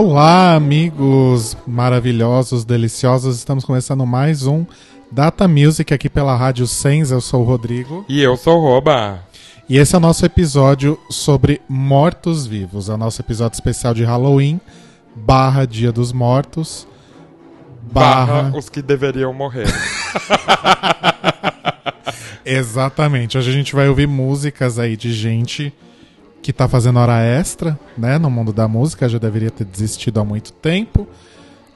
Olá, amigos maravilhosos, deliciosos. Estamos começando mais um Data Music aqui pela Rádio Sens. Eu sou o Rodrigo. E eu sou o Roba. E esse é o nosso episódio sobre mortos-vivos. É o nosso episódio especial de Halloween, barra Dia dos Mortos, barra... Barra os que deveriam morrer. Exatamente. Hoje a gente vai ouvir músicas aí de gente que tá fazendo hora extra, né, no mundo da música, já deveria ter desistido há muito tempo,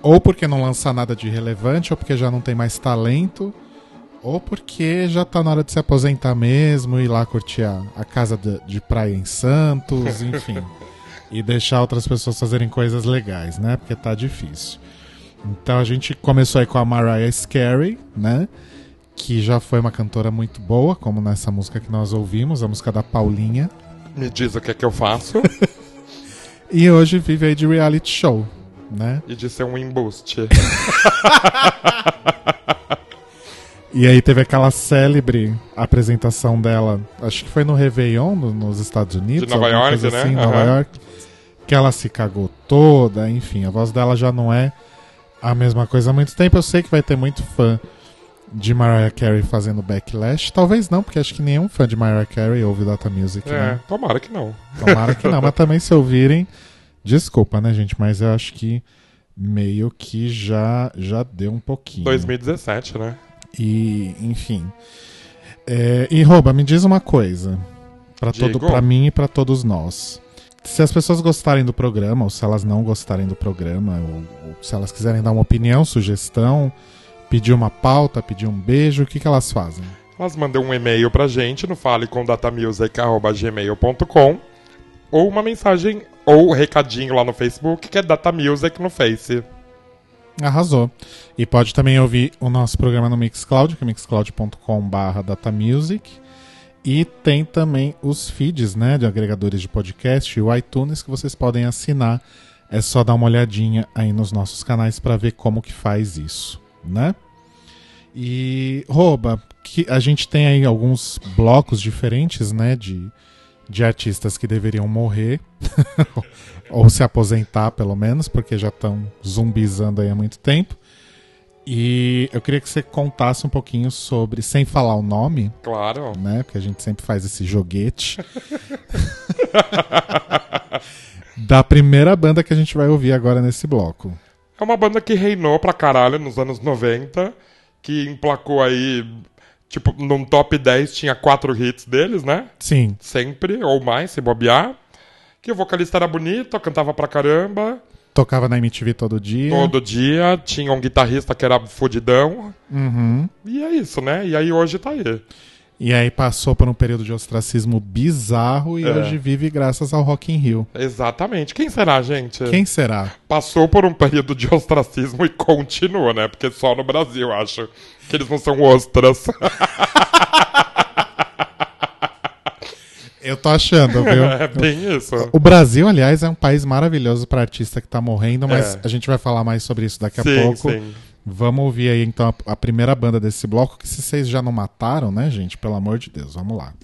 ou porque não lança nada de relevante, ou porque já não tem mais talento, ou porque já tá na hora de se aposentar mesmo, ir lá curtir a, a casa de, de praia em Santos, enfim. e deixar outras pessoas fazerem coisas legais, né? Porque tá difícil. Então a gente começou aí com a Mariah Carey, né? Que já foi uma cantora muito boa, como nessa música que nós ouvimos, a música da Paulinha. Me diz o que é que eu faço E hoje vive aí de reality show, né? e de ser um embuste. E aí teve aquela célebre apresentação dela, acho que foi no Réveillon, no- nos Estados Unidos. De Nova York, né? assim, Nova Aham. York. Que ela se cagou toda, enfim, a voz dela já não é a mesma coisa há muito tempo. Eu sei que vai ter muito fã de Mariah Carey fazendo backlash. Talvez não, porque acho que nenhum fã de Mariah Carey ouve Data Music, É, né? tomara que não. Tomara que não, mas também se ouvirem, desculpa, né, gente? Mas eu acho que meio que já, já deu um pouquinho. 2017, né? E, enfim. É, e Rouba, me diz uma coisa. Pra, todo, pra mim e pra todos nós. Se as pessoas gostarem do programa, ou se elas não gostarem do programa, ou, ou se elas quiserem dar uma opinião, sugestão, pedir uma pauta, pedir um beijo, o que, que elas fazem? Elas mandam um e-mail pra gente no falecomdatamusic.gmail.com ou uma mensagem ou um recadinho lá no Facebook, que é Data Music no Face. Arrasou. E pode também ouvir o nosso programa no Mixcloud, que é mixcloud.com.br datamusic. E tem também os feeds, né, de agregadores de podcast e o iTunes que vocês podem assinar. É só dar uma olhadinha aí nos nossos canais para ver como que faz isso, né? E Roba, que a gente tem aí alguns blocos diferentes, né, de, de artistas que deveriam morrer ou se aposentar pelo menos, porque já estão zumbizando aí há muito tempo. E eu queria que você contasse um pouquinho sobre, sem falar o nome, Claro. né? Porque a gente sempre faz esse joguete. da primeira banda que a gente vai ouvir agora nesse bloco. É uma banda que reinou pra caralho nos anos 90, que emplacou aí, tipo, num top 10 tinha quatro hits deles, né? Sim, Sempre, ou mais, se bobear. Que o vocalista era bonito, cantava pra caramba. tocava na MTV todo dia. Todo dia tinha um guitarrista que era fudidão. Uhum. E é isso, né? E aí hoje tá aí. E aí passou por um período de ostracismo bizarro e É. hoje vive graças ao Rock in Rio. Exatamente. Quem será, gente? Quem será? Passou por um período de ostracismo e continua, né? Porque só no Brasil, acho. Que eles não são ostras. Eu tô achando, viu? é bem isso. O Brasil, aliás, é um país maravilhoso para artista que tá morrendo, mas É. a gente vai falar mais sobre isso daqui a sim, pouco. sim. Vamos ouvir aí então a, a primeira banda desse bloco, que se vocês já não mataram, né, gente? Pelo amor de Deus, vamos lá.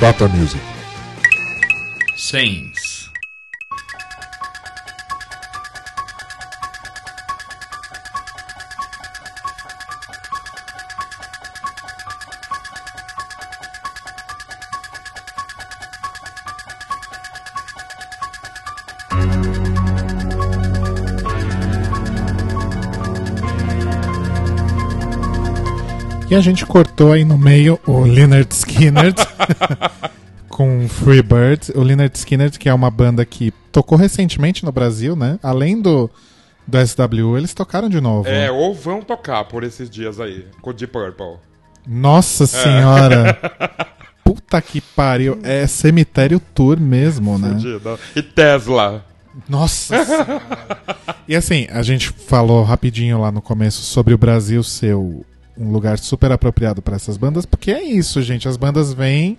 Data Music. Saints. E a gente cortou aí no meio o Leonard Skinner com Freebird. O Leonard Skinner, que é uma banda que tocou recentemente no Brasil, né? Além do, do SW, eles tocaram de novo. É, ou vão tocar por esses dias aí, com o Deep Purple. Nossa senhora! Puta que pariu. É cemitério tour mesmo, né? Fudida. E Tesla. Nossa senhora. E assim, a gente falou rapidinho lá no começo sobre o Brasil ser o- um lugar super apropriado para essas bandas, porque é isso, gente. As bandas vêm,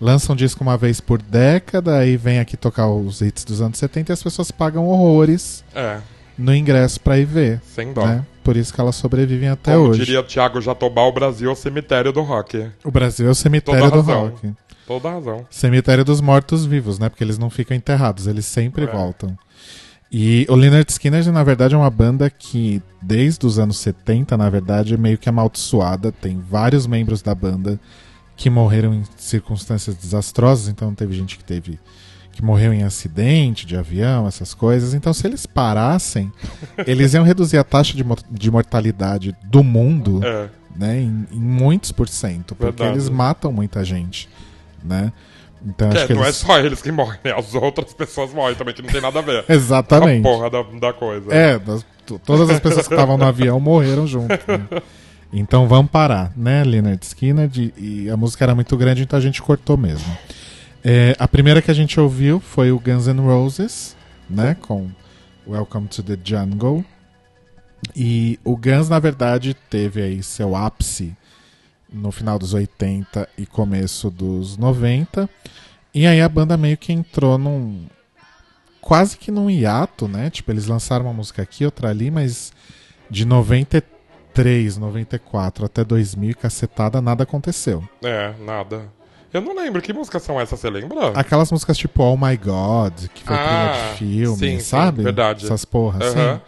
lançam disco uma vez por década, aí vem aqui tocar os hits dos anos 70 e as pessoas pagam horrores É, no ingresso pra ir ver. sem dó. Né? Por isso que elas sobrevivem até Como hoje. diria Thiago Jatobá, o Brasil é o cemitério do rock. O Brasil é o cemitério Toda do razão. rock. Toda razão. Cemitério dos mortos-vivos, né? Porque eles não ficam enterrados, eles sempre É. voltam. E o Leonard Skinner, na verdade, é uma banda que, desde os anos 70, na verdade, é meio que amaldiçoada. Tem vários membros da banda que morreram em circunstâncias desastrosas. Então, teve gente que teve que morreu em acidente de avião, essas coisas. Então, se eles parassem, eles iam reduzir a taxa de, mo- de mortalidade do mundo É, né, em, em muitos por cento, porque Verdade. eles matam muita gente, né? Então que não é eles... só eles que morrem, né? As outras pessoas morrem também, que não tem nada a ver. Exatamente. A porra da, da coisa. É, das- todas as pessoas que estavam no avião morreram junto. né? Então vamos parar, né, Leonard Skinner? de- e a música era muito grande, então a gente cortou mesmo. É, a primeira que a gente ouviu foi o Guns N' Roses, né, com Welcome to the Jungle. E o Guns, na verdade, teve aí seu ápice no final dos 80 e começo dos 90. E aí a banda meio que entrou num. quase que num hiato, né? Tipo, eles lançaram uma música aqui, outra ali, mas de 93, 94 até 2000, cacetada, nada aconteceu. É, nada. Eu não lembro. Que músicas são essas, você lembra? Aquelas músicas tipo Oh My God, que foi Ah, trilha de filme, sim, sim, sabe? verdade. Essas porras, Aham. assim.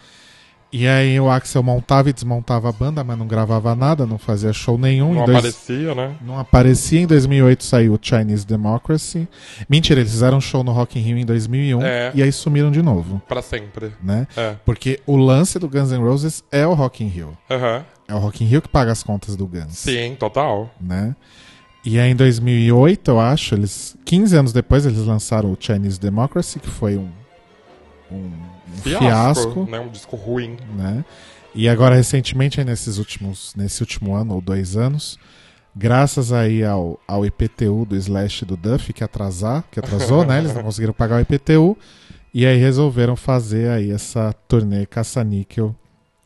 E aí o Axel montava e desmontava a banda, mas não gravava nada, não fazia show nenhum. Não dois- aparecia, né? Não aparecia. Em 2008 saiu o Chinese Democracy. Mentira, eles fizeram um show no Rock in Rio em 2001 É. e aí sumiram de novo, Pra sempre. né? É. Porque o lance do Guns N' Roses é o Rock in Rio. Aham. É o Rock in Rio que paga as contas do Guns, Sim, total. né? E aí em 2008, eu acho, eles 15 anos depois eles lançaram o Chinese Democracy, que foi um um, um Fiasco, fiasco, né? Um disco ruim. né? E agora recentemente nesses últimos nesse último ano ou dois anos, graças aí ao, ao IPTU do Slash do Duff que atrasar, que atrasou, né? Eles não conseguiram pagar o IPTU e aí resolveram fazer aí essa turnê caça-níquel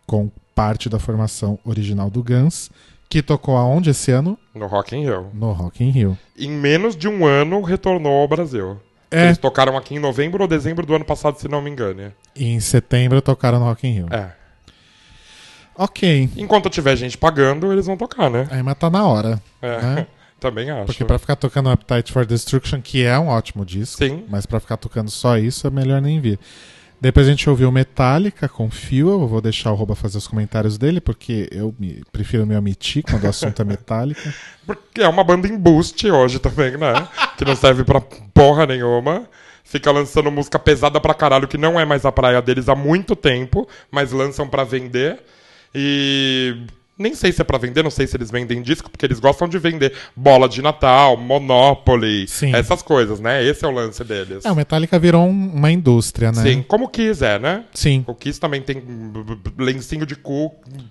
com parte da formação original do Guns, que tocou aonde esse ano? No Rock in Rio. No Rock in Rio. Em menos de um ano, retornou ao Brasil. É, Eles tocaram aqui em novembro ou dezembro do ano passado, se não me engano. e em setembro tocaram no Rock in Rio. É. Ok. Enquanto tiver gente pagando, eles vão tocar, né? Aí, mas tá na hora, É. né? Também acho. Porque pra ficar tocando Appetite for Destruction, que é um ótimo disco, Sim. mas pra ficar tocando só isso é melhor nem vir. Depois a gente ouviu Metallica com Fuel, eu vou deixar o Roba fazer os comentários dele, porque eu me- prefiro me omitir quando o assunto é Metallica. Porque é uma banda em boost hoje também, né? que não serve pra porra nenhuma. Fica lançando música pesada pra caralho, que não é mais a praia deles há muito tempo, mas lançam pra vender. E nem sei se é pra vender, não sei se eles vendem disco, porque eles gostam de vender bola de Natal, Monopoly, Sim. essas coisas, né? Esse é o lance deles. É, o Metallica virou um- uma indústria, né? Sim, como o Kiss é, né? Sim. O Kiss também tem lencinho de cu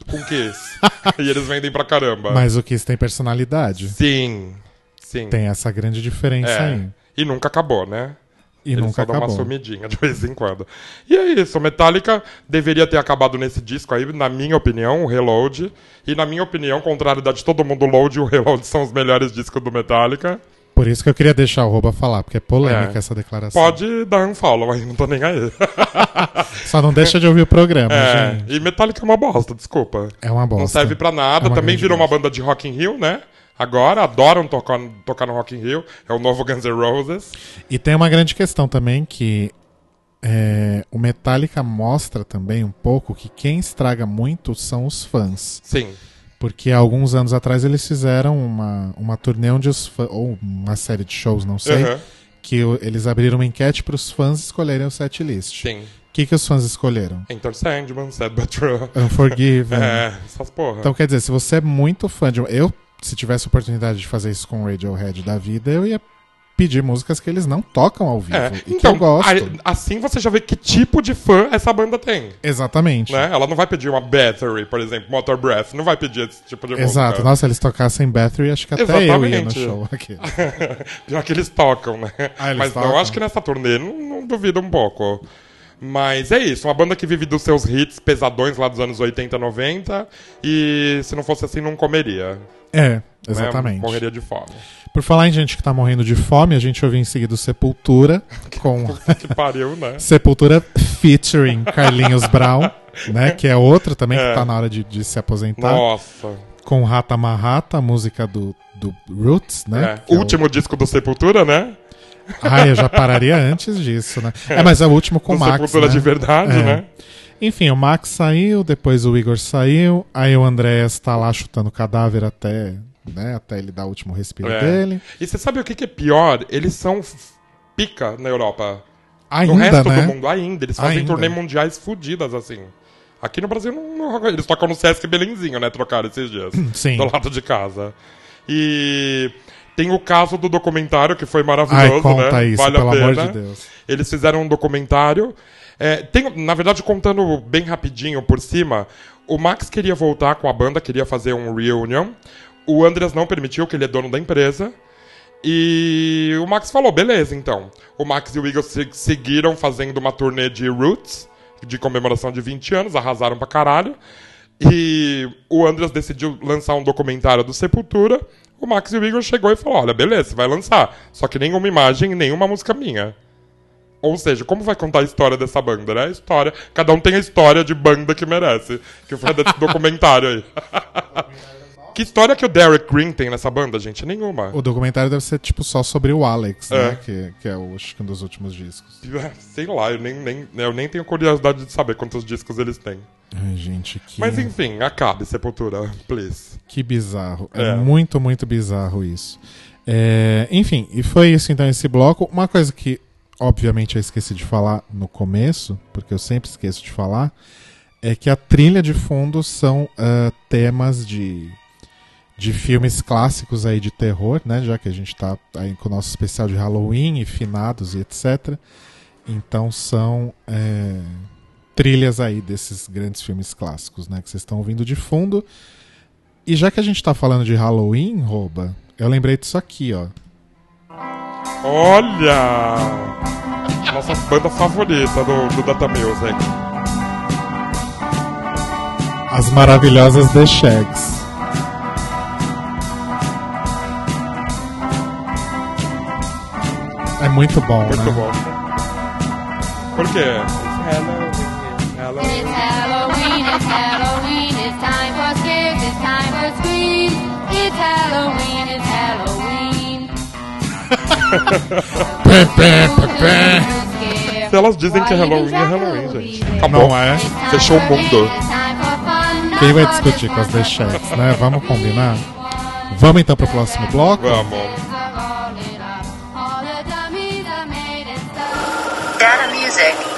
com Kiss. e eles vendem pra caramba. Mas o Kiss tem personalidade. Sim, sim. Tem essa grande diferença É. aí. E nunca acabou, né? E Eles nunca só dão uma acabou. sumidinha de vez em quando. E é isso, o Metallica deveria ter acabado nesse disco aí, na minha opinião, o Reload. E na minha opinião, contrário da de todo mundo, o Load e o Reload são os melhores discos do Metallica. Por isso que eu queria deixar o Roba falar, porque é polêmica É. essa declaração. Pode dar um follow aí, não tô nem aí. Só não deixa de ouvir o programa, É, gente. e Metallica é uma bosta, desculpa. É uma bosta. Não serve pra nada. É uma Também virou uma bosta. banda de Rock in Rio, né? Agora, adoram tocar, tocar no Rock in Rio, é o novo Guns N' Roses. E tem uma grande questão também que é, o Metallica mostra também um pouco que quem estraga muito são os fãs. Sim. Porque alguns anos atrás eles fizeram uma, uma turnê onde os fãs, ou uma série de shows, não sei, Uhum. que eles abriram uma enquete para os fãs escolherem o setlist. Sim. O que, que os fãs escolheram? Enter Sandman, Sad But True. Unforgiven. É, essas porra. Então quer dizer, se você é muito fã de. Eu, se tivesse oportunidade de fazer isso com o Radiohead da vida, eu ia pedir músicas que eles não tocam ao vivo. É, E que então, eu gosto. aí- assim você já vê que tipo de fã essa banda tem. Exatamente. Né? Ela não vai pedir uma Battery, por exemplo, Motor Breath. Não vai pedir esse tipo de Exato. música. Nossa, eles tocassem Battery, acho que até eu ia no Exatamente. show aqui. Pior que eles tocam, né? Ah, eles Mas não, tocam? acho que nessa turnê não, não duvido um pouco. Mas é isso, uma banda que vive dos seus hits pesadões lá dos anos 80, 90. E se não fosse assim, não comeria. É, né? exatamente. Morreria de fome. Por falar em gente que tá morrendo de fome, a gente ouviu em seguida o Sepultura, com Que pariu, né? Sepultura featuring Carlinhos Brown, né? Que é outro também que É. tá na hora de, de se aposentar. Nossa. Com Rata Marrata, a música do, do Roots, né? É. que é o- Último disco do Sepultura, né? Ai, eu já pararia antes disso, né? É, mas é o último com o Max, Sepultura né? de verdade, É. né? Enfim, o Max saiu, depois o Igor saiu, aí o Andréas tá lá chutando cadáver até, né, até ele dar o último respiro É. dele. E você sabe o que, que é pior? Eles são pica na Europa. Ainda, no resto né? do mundo, ainda. Eles fazem Ainda. turnê mundiais fodidas, assim. Aqui no Brasil, não, não- eles tocam no Sesc Belenzinho, né? Trocaram esses dias. Sim. Do lado de casa. E tem o caso do documentário, que foi Ai, maravilhoso, conta né? isso, vale pelo a pena. amor de Deus. Eles fizeram um documentário. É, tem, na verdade, contando bem rapidinho por cima, o Max queria voltar com a banda, queria fazer um reunion. O Andreas não permitiu, que ele é dono da empresa. E o Max falou, beleza, então. O Max e o se- seguiram fazendo uma turnê de Roots, de comemoração de 20 anos, arrasaram pra caralho. E o Andreas decidiu lançar um documentário do Sepultura. O Max e o Igor chegou e falou, olha, beleza, vai lançar. Só que nenhuma imagem, nenhuma música minha. Ou seja, como vai contar a história dessa banda, né? A história. Cada um tem a história de banda que merece. Que foi desse documentário aí. que história que o Derek Green tem nessa banda, gente? Nenhuma. O documentário deve ser, tipo, só sobre o Alex, É. né? Que, que é o, acho que um dos últimos discos. Sei lá, eu nem, nem, eu nem tenho curiosidade de saber quantos discos eles têm. Ai, gente, que, Mas enfim, acabe, Sepultura, please. que bizarro. É. É. muito, muito bizarro isso. É, enfim, e foi isso então esse bloco. Uma coisa que, obviamente, eu esqueci de falar no começo, porque eu sempre esqueço de falar, é que a trilha de fundo são ah, temas de, de filmes clássicos aí de terror, né? Já que a gente tá aí com o nosso especial de Halloween e finados e etc. Então são é, trilhas aí desses grandes filmes clássicos, né? Que vocês estão ouvindo de fundo. E já que a gente tá falando de Halloween, rouba, eu lembrei disso aqui, ó. Olha! Nossa banda favorita do, do Data Music. As maravilhosas The Shags. É muito bom, Muito né? bom. Por quê? It's Halloween, Pé, pé, pé, pé. Se elas dizem que é Halloween, é Halloween, gente. Acabou. Não é? Fechou o mundo. Quem vai discutir com as. Shags, né? Vamos combinar? Vamos então pro próximo bloco? Vamos. All it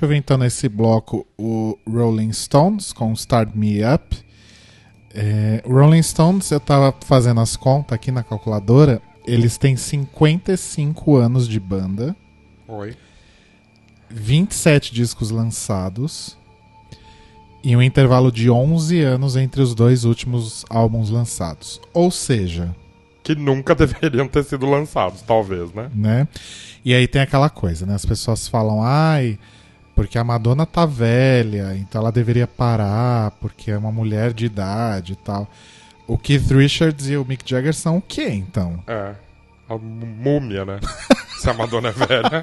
gente ouviu então nesse bloco o Rolling Stones com Start Me Up. É, Rolling Stones, eu tava fazendo as contas aqui na calculadora, eles têm 55 anos de banda, Oi. 27 discos lançados e um intervalo de 11 anos entre os dois últimos álbuns lançados. Ou seja, Que nunca deveriam ter sido lançados, talvez, né? né? E aí tem aquela coisa, né? As pessoas falam, ai, porque a Madonna tá velha, então ela deveria parar, porque é uma mulher de idade e tal. O Keith Richards e o Mick Jagger são o quê, então? É. A múmia, né? Se a Madonna é velha.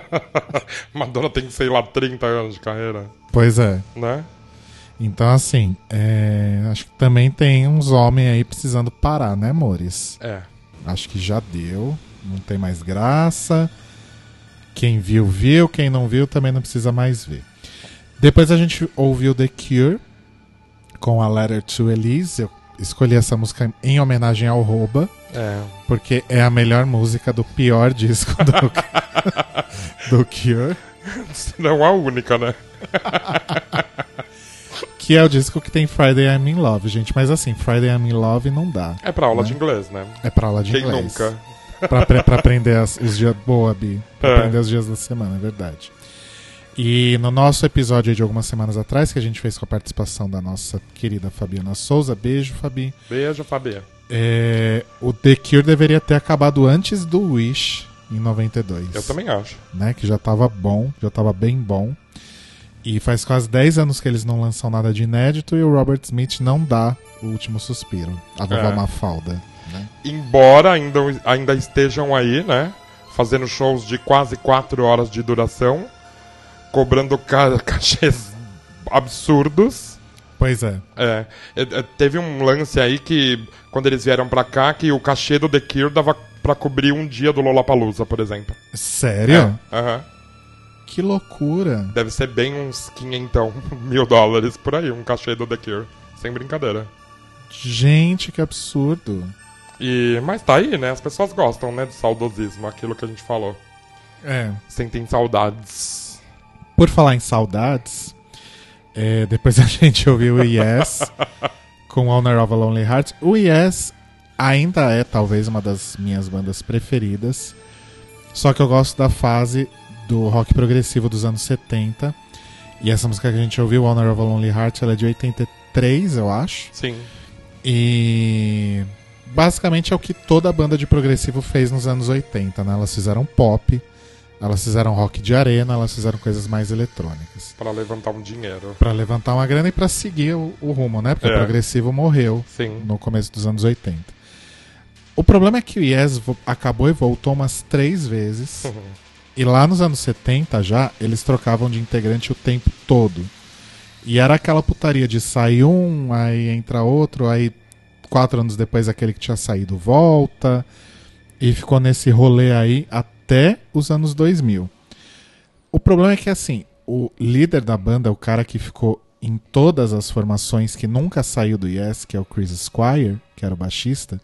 Madonna tem, sei lá, 30 anos de carreira, Pois é. né? Então, assim, é, acho que também tem uns homens aí precisando parar, né, amores? É. Acho que já deu, não tem mais graça. Quem viu, viu. Quem não viu, também não precisa mais ver. Depois a gente ouviu The Cure com a Letter to Elise. Eu escolhi essa música em homenagem ao Roba, É. porque é a melhor música do pior disco do, do Cure, Não a única, né? que é o disco que tem Friday I'm in Love, gente. Mas assim, Friday I'm in Love não dá. É pra aula Né? de inglês, né? É pra aula de Quem inglês. nunca? Pra, pra aprender as- os dias. Boa, Bi. Pra É. aprender os dias da semana, é verdade. E no nosso episódio de algumas semanas atrás, que a gente fez com a participação da nossa querida Fabiana Souza, beijo, Fabi. Beijo, Fabi. É, o The Cure deveria ter acabado antes do Wish, em 92. Eu também acho. Né, que já tava bom, já tava bem bom. E faz quase 10 anos que eles não lançam nada de inédito e o Robert Smith não dá o último suspiro. A vovó É. Mafalda. Né? Embora ainda, ainda estejam aí, né? Fazendo shows de quase 4 horas de duração, cobrando ca cachês absurdos. Pois é. É, é, é, teve um lance aí que, quando eles vieram pra cá, que o cachê do The Cure dava pra cobrir um dia do Lollapalooza, por exemplo. Sério? É, aham. Que loucura. Deve ser bem uns 500 mil dólares por aí, um cachê do The Cure. Sem brincadeira. Gente, que absurdo. E, mas tá aí, né? As pessoas gostam, né, do saudosismo, aquilo que a gente falou. É. Sentem saudades. Por falar em saudades, é, depois a gente ouviu o Yes com Honor of a Lonely Heart. O Yes ainda é talvez uma das minhas bandas preferidas. Só que eu gosto da fase do rock progressivo dos anos 70. E essa música que a gente ouviu, Honor of a Lonely Heart, ela é de 83, eu acho. Sim. E basicamente é o que toda banda de progressivo fez nos anos 80, né? Elas fizeram pop, elas fizeram rock de arena, elas fizeram coisas mais eletrônicas. Pra levantar um dinheiro. Pra levantar uma grana e pra seguir o, o rumo, né? Porque É. o progressivo morreu Sim. no começo dos anos 80. O problema é que o Yes acabou e voltou umas três vezes. E lá nos anos 70 já, eles trocavam de integrante o tempo todo. E era aquela putaria de sair um, aí entra outro, aí quatro anos depois aquele que tinha saído volta. E ficou nesse rolê aí até os anos 2000. O problema é que, assim, o líder da banda, o cara que ficou em todas as formações, que nunca saiu do Yes, que é o Chris Squire, que era o baixista,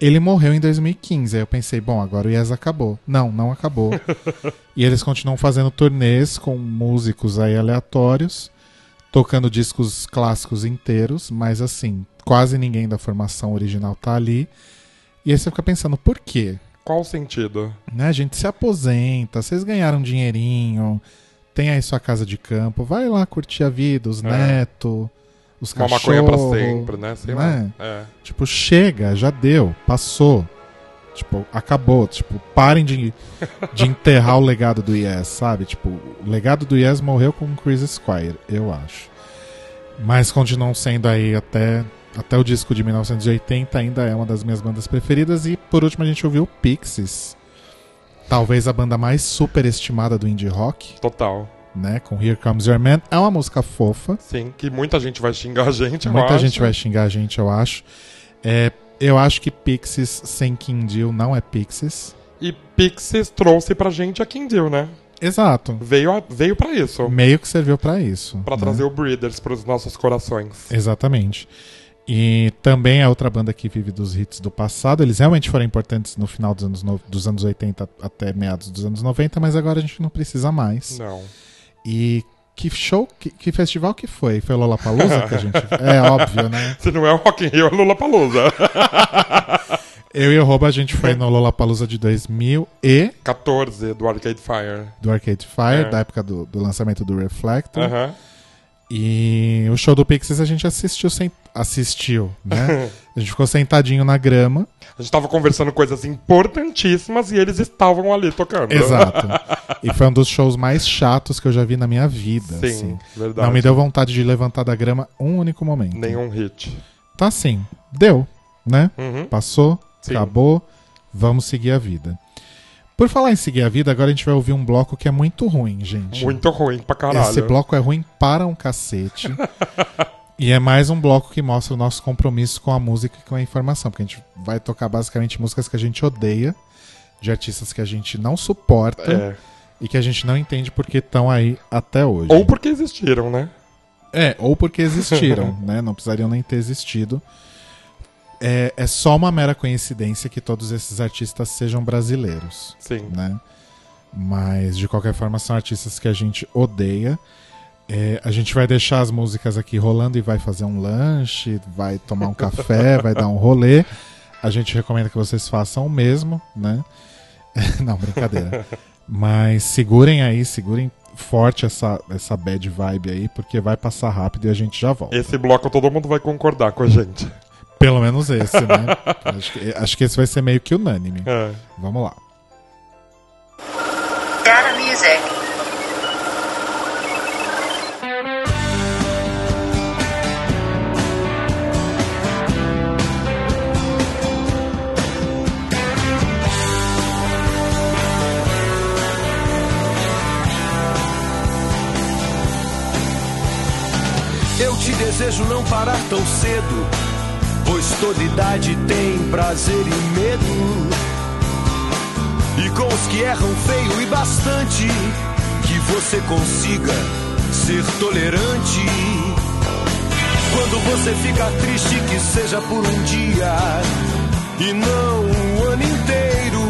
ele morreu em 2015. Aí eu pensei, bom, agora o Yes acabou. Não, não acabou. e eles continuam fazendo turnês com músicos aí aleatórios, tocando discos clássicos inteiros, mas assim, quase ninguém da formação original tá ali. E aí você fica pensando, por quê? Qual o sentido? né? A gente se aposenta, vocês ganharam um dinheirinho, tem aí sua casa de campo, vai lá curtir a vida, os É. netos, os Uma cachorros. maconha pra sempre, né? Sei né? lá. É. Tipo, chega, já deu, passou. Tipo, acabou. Tipo, parem de, de enterrar o legado do Yes, sabe? Tipo, o legado do Yes morreu com o Chris Squire, eu acho. Mas continuam sendo aí até, até o disco de 1980, ainda é uma das minhas bandas preferidas. E por último a gente ouviu Pixies. Talvez a banda mais superestimada do indie rock, Total. né? Com Here Comes Your Man. É uma música fofa. Sim, que muita gente vai xingar a gente, eu Muita acho. gente vai xingar a gente, eu acho. É, eu acho que Pixies sem Kindle não é Pixies. E Pixies trouxe pra gente a Kindle, né? Exato. Veio, a- veio pra isso. Meio que serviu pra isso. Pra né? trazer o Breeders pros nossos corações. Exatamente. E também é outra banda que vive dos hits do passado. Eles realmente foram importantes no final dos anos, no- dos anos 80 até meados dos anos 90, mas agora a gente não precisa mais. Não. E que show, que, que festival que foi? Foi o Lollapalooza que a gente... É óbvio, né? Se não é o Rock in Rio, é Lula Palusa. Eu e o Roba, a gente foi no Lollapalooza de 2000 e 14 do Arcade Fire. do Arcade Fire, É. da época do, do lançamento do Reflector. Aham. E o show do Pixies a gente assistiu sem... assistiu, né? a gente ficou sentadinho na grama. A gente tava conversando coisas importantíssimas e eles estavam ali tocando. Exato. e foi um dos shows mais chatos que eu já vi na minha vida. Sim, assim. verdade. Não me deu vontade de levantar da grama um único momento. Nenhum hit. Então assim, deu, né? Uhum. Passou, Sim. acabou, vamos seguir a vida. Por falar em seguir a vida, agora a gente vai ouvir um bloco que é muito ruim, gente. Muito ruim pra caralho. Esse bloco é ruim para um cacete. e é mais um bloco que mostra o nosso compromisso com a música e com a informação. Porque a gente vai tocar basicamente músicas que a gente odeia, de artistas que a gente não suporta É. e que a gente não entende porque estão aí até hoje. Ou porque existiram, né? É, ou porque existiram, né? Não precisariam nem ter existido. É, é só uma mera coincidência que todos esses artistas sejam brasileiros, Sim. né? Mas, de qualquer forma, são artistas que a gente odeia. É, a gente vai deixar as músicas aqui rolando e vai fazer um lanche, vai tomar um café, vai dar um rolê. A gente recomenda que vocês façam o mesmo, né? Não, brincadeira. Mas segurem aí, segurem forte essa, essa bad vibe aí, porque vai passar rápido e a gente já volta. Esse bloco todo mundo vai concordar com a gente. Pelo menos esse, né? acho, que, acho que esse vai ser meio que unânime. É. Vamos lá. Data music. Eu te desejo não parar tão cedo, pois toda idade tem prazer e medo. E com os que erram feio e bastante, que você consiga ser tolerante. Quando você fica triste, que seja por um dia e não um ano inteiro.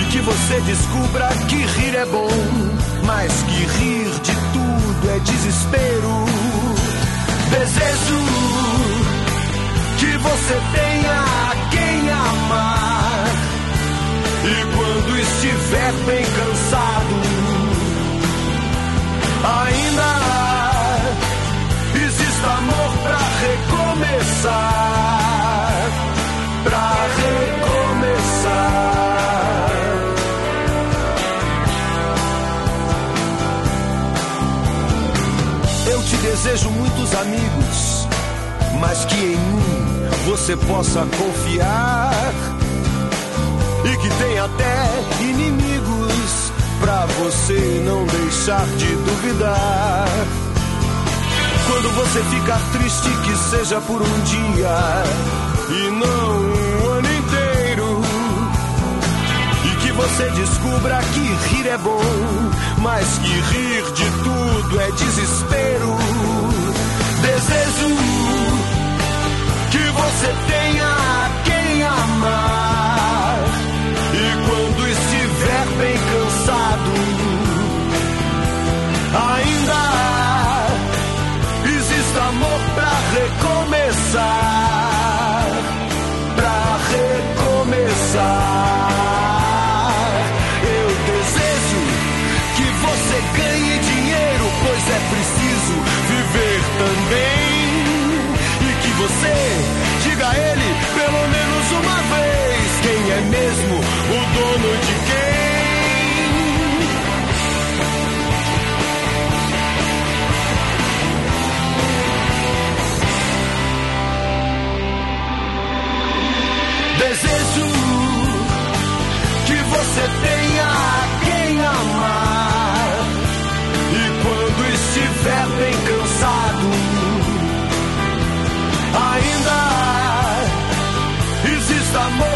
E que você descubra que rir é bom, mas que rir de tudo é desespero. Desejo que você tenha quem amar. E quando estiver bem cansado, ainda existe amor pra recomeçar. Pra recomeçar. Desejo muitos amigos, mas que em mim você possa confiar. E que tem até inimigos pra você não deixar de duvidar. Quando você ficar triste, que seja por um dia e não um ano inteiro. E que você descubra que rir é bom, mas que rir de tudo é desespero. Desejo você tenha quem amar. Existe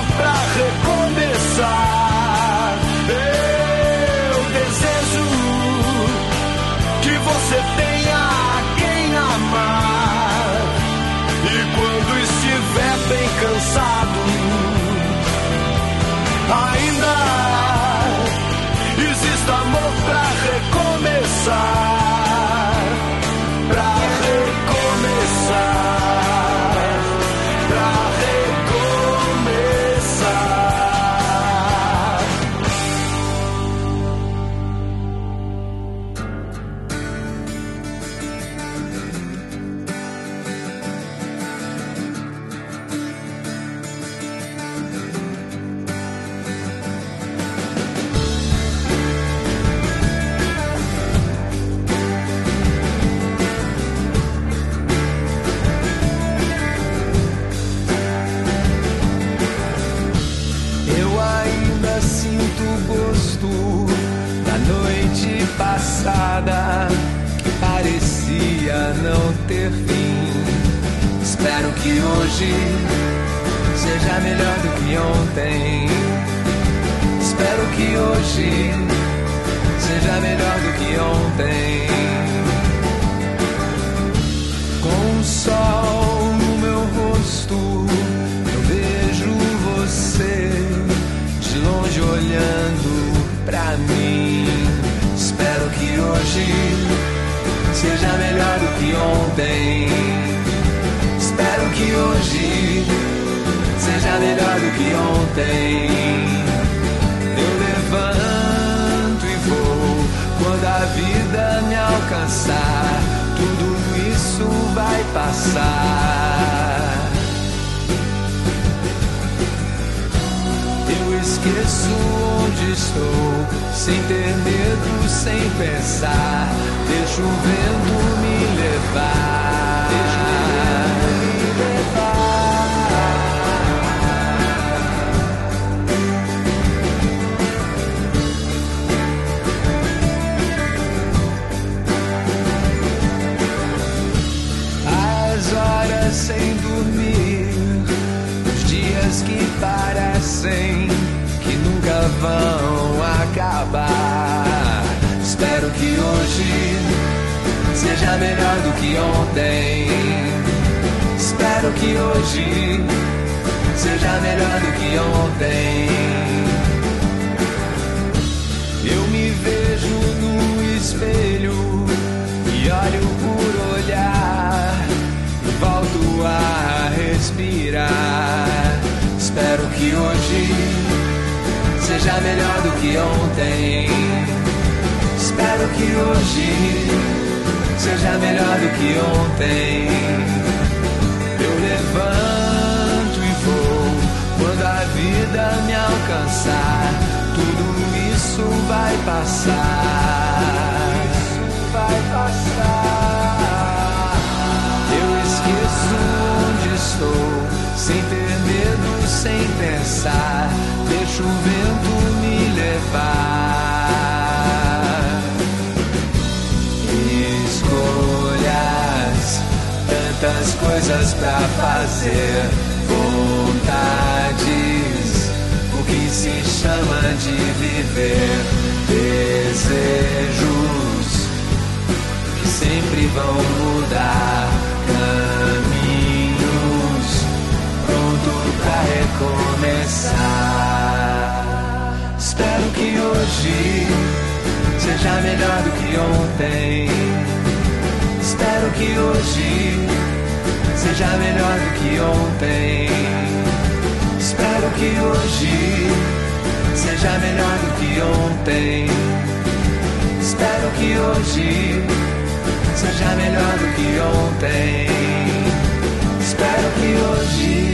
seja melhor do que ontem. Espero que hoje seja melhor do que ontem. Espero que hoje seja melhor do que ontem. Espero que hoje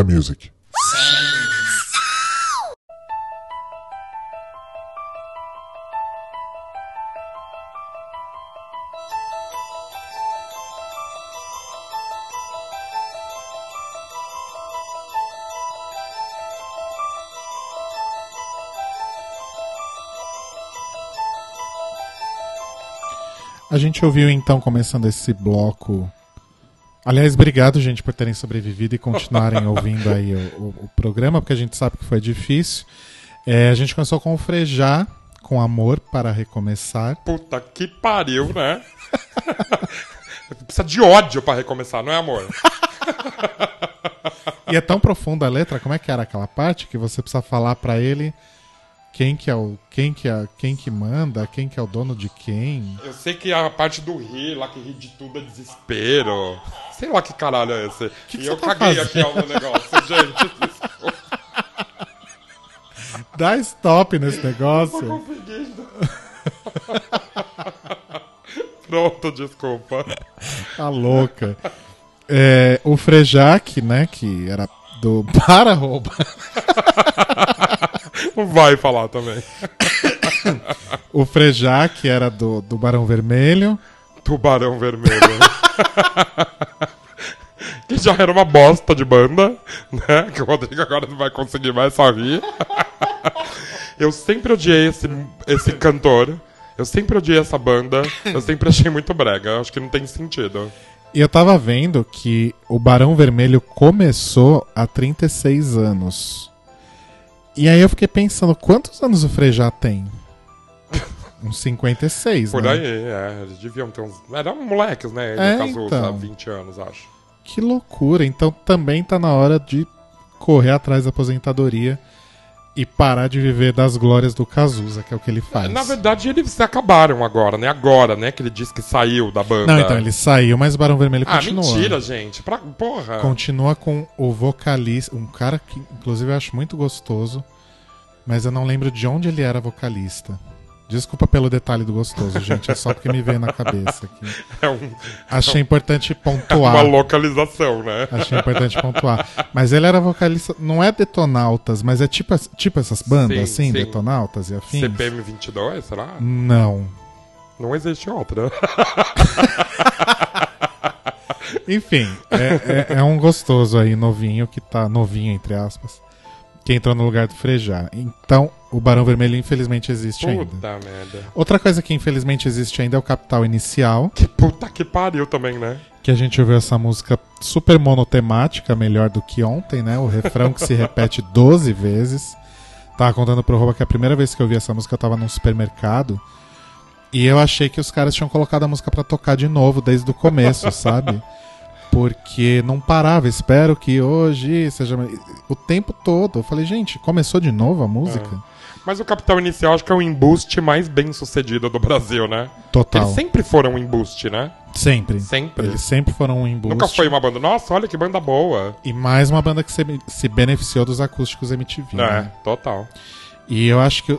Music. A gente ouviu então, começando esse bloco Aliás, obrigado, gente, por terem sobrevivido e continuarem ouvindo aí o, o- o programa, porque a gente sabe que foi difícil. É, a gente começou com o Frejá, com Amor para Recomeçar. Puta que pariu, né? Precisa de ódio pra recomeçar, não é, amor? E é tão profunda a letra, como é que era aquela parte que você precisa falar pra ele quem que é o quem que é quem que manda, quem que é o dono de quem? Eu sei que a parte do rir, lá que ri de tudo é desespero. Sei lá que caralho é esse. que e você eu tá caguei fazendo? aqui no negócio, gente. Desculpa, Dá stop nesse tô negócio. conseguindo. Pronto, desculpa. Tá louca. É, o Frejac, né, que era do Para Rouba. Vai falar também. O Frejac era do, do Barão Vermelho. Tubarão Vermelho. que já era uma bosta de banda, né? Que o Rodrigo agora não vai conseguir mais só rir. Eu sempre odiei esse, esse cantor. Eu sempre odiei essa banda. Eu sempre achei muito brega. Acho que não tem sentido. E eu tava vendo que o Barão Vermelho começou há 36 anos. E aí eu fiquei pensando, quantos anos o Frejá tem? Uns 56, Por né? aí, é. Eles deviam ter uns. Eram moleques, né? Ele É, casou então. há 20 anos, acho. Que loucura. Então também tá na hora de correr atrás da aposentadoria e parar de viver das glórias do Cazuza, que é o que ele faz. Na verdade, eles se acabaram agora, né? Agora, né? Que ele disse que saiu da banda. Não, então ele saiu, mas o Barão Vermelho Ah, continua. mentira, gente. Pra... Porra. Continua com o vocalista, um cara que inclusive eu acho muito gostoso, mas eu não lembro de onde ele era vocalista. Desculpa pelo detalhe do gostoso, gente, é só porque me veio na cabeça aqui. É um- Achei importante uma pontuar. localização, né? Achei importante pontuar. Mas ele era vocalista, não é Detonautas, mas é tipo, tipo essas bandas Sim, assim, sim. Detonautas e afins? CPM 22, será? Não. Não existe outra. Enfim, é, é- é um gostoso aí, novinho, que tá novinho, entre aspas, que entrou no lugar do Frejá. Então, o Barão Vermelho infelizmente existe ainda. Puta merda. Outra coisa que infelizmente existe ainda é o Capital Inicial, Que puta que pariu também, né? que a gente ouviu essa música super monotemática, melhor do que ontem, né? O refrão que se repete 12 vezes. Tava contando pro Rouba que a primeira vez que eu vi essa música eu tava num supermercado e eu achei que os caras tinham colocado a música pra tocar de novo desde o começo, sabe? Porque não parava, espero que hoje seja. O tempo todo. Eu falei, gente, começou de novo a música? Mas o Capital Inicial acho que é o embuste mais bem sucedido do Brasil, né? Total. Eles sempre foram um embuste, né? Sempre. Sempre. Eles sempre foram um embuste. Nunca foi uma banda. Nossa, olha que banda boa. E mais uma banda que se, se beneficiou dos acústicos MTV. É, né? total. E eu acho que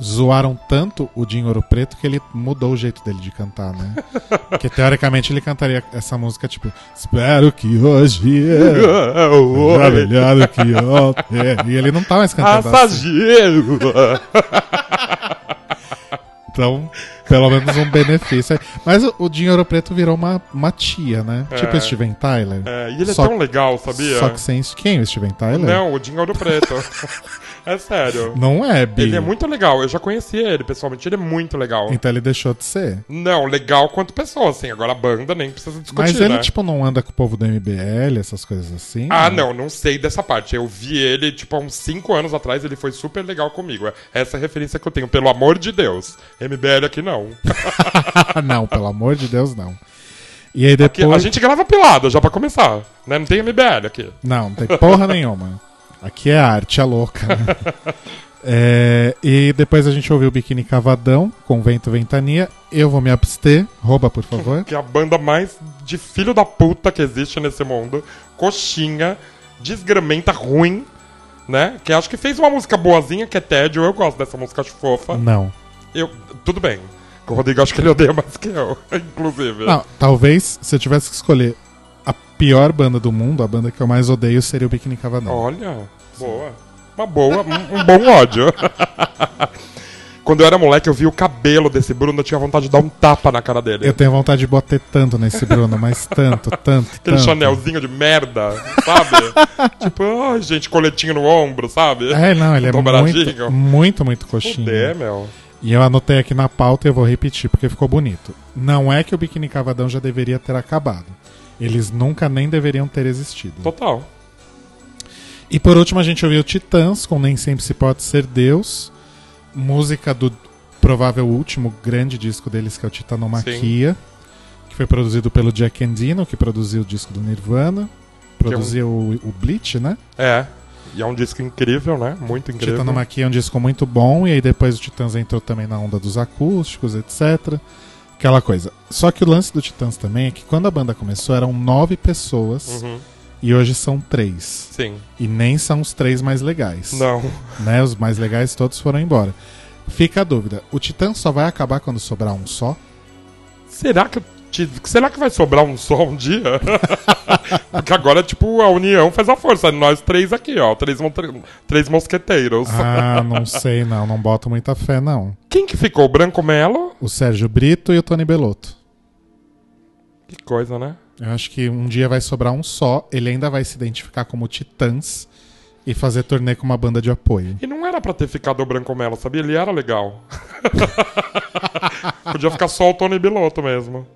zoaram tanto o Dinho Ouro Preto que ele mudou o jeito dele de cantar, né? Porque teoricamente ele cantaria essa música tipo Espero que hoje é melhor que ontem. E ele não tá mais cantando assim. Então, pelo menos um benefício. Mas o, o Dinho Ouro Preto virou uma, uma tia, né? Tipo o Steven Tyler. É, e ele Só- é tão legal, sabia? Só que sem... Quem? O Steven Tyler? Não, o Dinho Ouro Preto. é sério. Não é, Bi. Ele é muito legal. Eu já conhecia ele pessoalmente. Ele é muito legal. Então ele deixou de ser. Não, legal quanto pessoa, assim. Agora a banda nem precisa discutir, Mas ele, né? tipo, não anda com o povo do MBL, essas coisas assim? Ah, né? não, não sei dessa parte. Eu vi ele, tipo, há uns 5 anos atrás, ele foi super legal comigo. É Essa é a referência que eu tenho, pelo amor de Deus. MBL aqui não. não, pelo amor de Deus, não. E aí Aqui, depois. a gente grava pilada, já pra começar. Né? Não tem MBL aqui. Não, não tem porra nenhuma. Aqui é arte, é louca. né? É, e depois a gente ouviu o Biquíni Cavadão com Vento Ventania. Eu vou me abster. Rouba, por favor. Que é a banda mais de filho da puta que existe nesse mundo. Coxinha, desgramenta, ruim, né? Que acho que fez uma música boazinha, que é Tédio. Eu gosto dessa música, acho fofa. Não. Eu, tudo bem. O Rodrigo acho que ele odeia mais que eu, inclusive. Não, talvez se eu tivesse que escolher pior banda do mundo, a banda que eu mais odeio seria o Biquíni Cavadão. Olha, boa. Uma boa, um, um bom ódio. Quando eu era moleque, eu vi o cabelo desse Bruno, eu tinha vontade de dar um tapa na cara dele. Eu tenho vontade de bater tanto nesse Bruno, mas tanto, tanto, Aquele tanto. chanelzinho de merda, sabe? tipo, ai, gente, coletinho no ombro, sabe? É, não, ele é muito, muito, muito coxinha. Fuder, meu. E eu anotei aqui na pauta e eu vou repetir porque ficou bonito. Não é que o Biquíni Cavadão já deveria ter acabado. Eles nunca nem deveriam ter existido. Total. E por último a gente ouviu Titãs com Nem Sempre Se Pode Ser Deus, música do provável último grande disco deles que é o Titanomaquia, que foi produzido pelo Jack Endino, que produziu o disco do Nirvana, produziu o, o Bleach, né? É. E é um disco incrível, né? Muito incrível. Titanomaquia é um disco muito bom, e aí depois o Titãs entrou também na onda dos acústicos, etc. Aquela coisa. Só que o lance do Titãs também é que quando a banda começou eram nove pessoas Uhum. e hoje são três. Sim. E nem são os três mais legais. Não. Né? Os mais legais todos foram embora. Fica a dúvida: o Titã só vai acabar quando sobrar um só? Será que, será que vai sobrar um só um dia? Porque agora, tipo, a união faz a força. Nós três aqui, ó. Três, três mosqueteiros. Ah, não sei não, não boto muita fé não. Quem que ficou? O Branco Melo? O Sérgio Brito e o Tony Belotto. Que coisa, né? Eu acho que um dia vai sobrar um só, ele ainda vai se identificar como Titãs e fazer turnê com uma banda de apoio. E não era pra ter ficado o Branco Melo, sabia? Ele era legal. Podia ficar só o Tony Bilotto mesmo.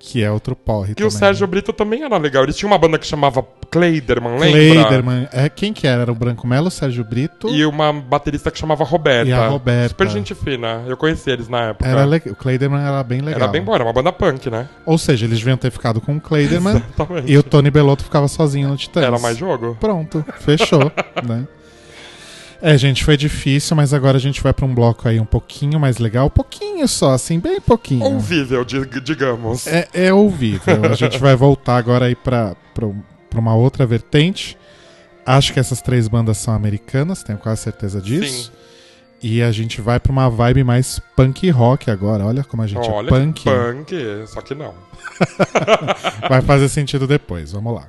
Que é outro porre E também. o Sérgio né? Brito também era legal. Eles tinham uma banda que chamava Kleiderman, lembra? Kleiderman. É, quem que era? Era o Branco Melo, o Sérgio Brito? E uma baterista que chamava Roberta. E a Roberta. Super gente fina. Eu conheci eles na época. Era le- O Kleiderman era bem legal. Era bem bom, era uma banda punk, né? Ou seja, eles deviam ter ficado com o Kleiderman Exatamente. e o Tony Belotto ficava sozinho no Titãs. Era mais jogo. Pronto, fechou, né? É, gente, foi difícil, mas agora a gente vai pra um bloco aí um pouquinho mais legal, pouquinho só, assim, bem pouquinho. Ouvível, dig- digamos. É, é ouvível. A gente vai voltar agora aí pra uma outra vertente. Acho que essas três bandas são americanas, tenho quase certeza disso. Sim. E a gente vai pra uma vibe mais punk rock agora. Olha como a gente Olha, é punk. punk, só que não. Vai fazer sentido depois. Vamos lá.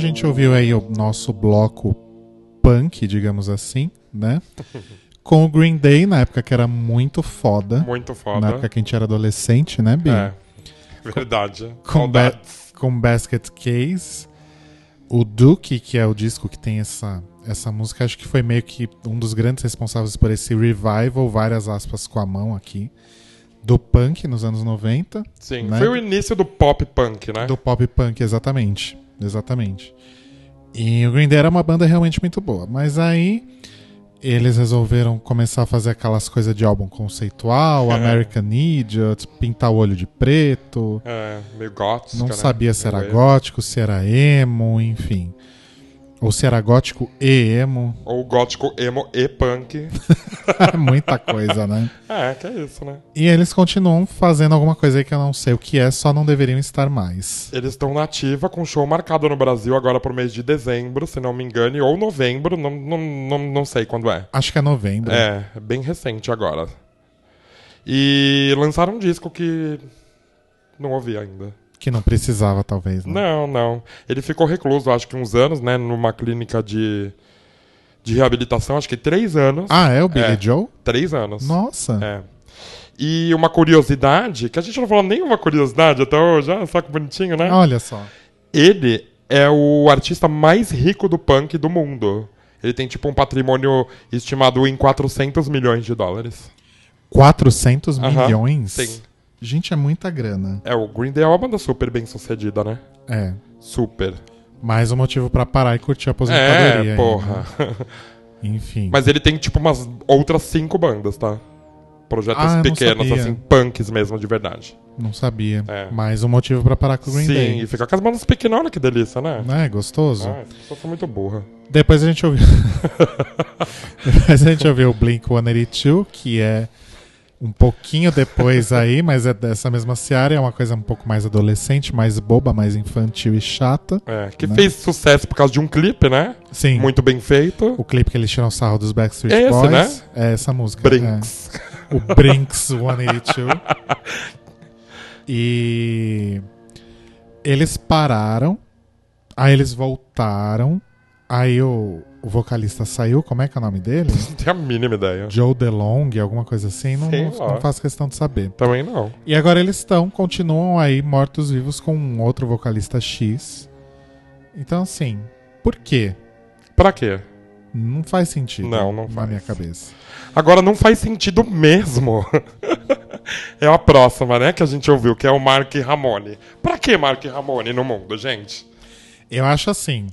gente ouviu aí o nosso bloco punk, digamos assim, né? com o Green Day, na época que era muito foda. Muito foda. Na época que a gente era adolescente, né, Bi? É. Verdade. com, ba com Basket Case. O Duke, que é o disco que tem essa, essa música, acho que foi meio que um dos grandes responsáveis por esse revival, várias aspas com a mão aqui, do punk nos anos 90. Sim, né? foi o início do pop punk, né? Do pop punk, exatamente. Exatamente. E o Green Day era uma banda realmente muito boa. Mas aí eles resolveram começar a fazer aquelas coisas de álbum conceitual, É. American Idiot, pintar o olho de preto. É, meio gótico. Não né? sabia se era Meio gótico, se era emo, enfim. Ou se era gótico e emo. Ou gótico, emo e punk. Muita coisa, né? É, que é isso, né? E eles continuam fazendo alguma coisa aí que eu não sei o que é, só não deveriam estar mais. Eles estão na ativa com show marcado no Brasil agora pro mês de dezembro, se não me engane, ou novembro, não, não, não, não sei quando é. Acho que é novembro. É bem recente agora. E lançaram um disco que não ouvi ainda. Que não precisava, talvez. Né? Não, não. Ele ficou recluso, acho que uns anos, né, numa clínica de, de reabilitação, acho que três anos. Ah, é o Billy É. Joe? Três anos. Nossa. É. E uma curiosidade, que a gente não falou nenhuma curiosidade até hoje, ah, só que bonitinho, né? Olha só. Ele é o artista mais rico do punk do mundo. Ele tem tipo um patrimônio estimado em 400 milhões de dólares. 400 Aham, milhões? sim. Gente, é muita grana. É, o Green Day é uma banda super bem sucedida, né? É. Super. Mais um motivo pra parar e curtir a aposentadoria. É, porra. Enfim. Mas ele tem tipo umas outras cinco bandas, tá? Projetos Ah, pequenos, assim, punks mesmo, de verdade. Não sabia. É. Mais um motivo pra parar com o Green Sim, Day. e fica com as bandas pequenas, olha que delícia, né? Não é gostoso? Ah, as pessoas são muito burras. Depois a gente ouviu. Depois a gente ouviu o Blink 182, que é um pouquinho depois aí, mas é dessa mesma seara, é uma coisa um pouco mais adolescente, mais boba, mais infantil e chata. É, que Né? fez sucesso por causa de um clipe, né? Sim. Muito bem feito. O clipe que eles tiram sarro dos Backstreet É esse, Boys né? é essa música. Brinks. é. O Brinks 182. e eles pararam, aí eles voltaram, aí o, o vocalista saiu, como é que é o nome dele? Não tenho a mínima ideia. Joe DeLong, alguma coisa assim, não, Sei não, lá. não faço questão de saber. Também não. E agora eles estão, continuam aí mortos-vivos com um outro vocalista X. Então, assim, por quê? Pra quê? Não faz sentido Não, não na faz. minha cabeça. Agora não faz sentido mesmo. é a próxima, né, que a gente ouviu, que é o Mark Ramone. Pra que Mark Ramone no mundo, gente? Eu acho assim,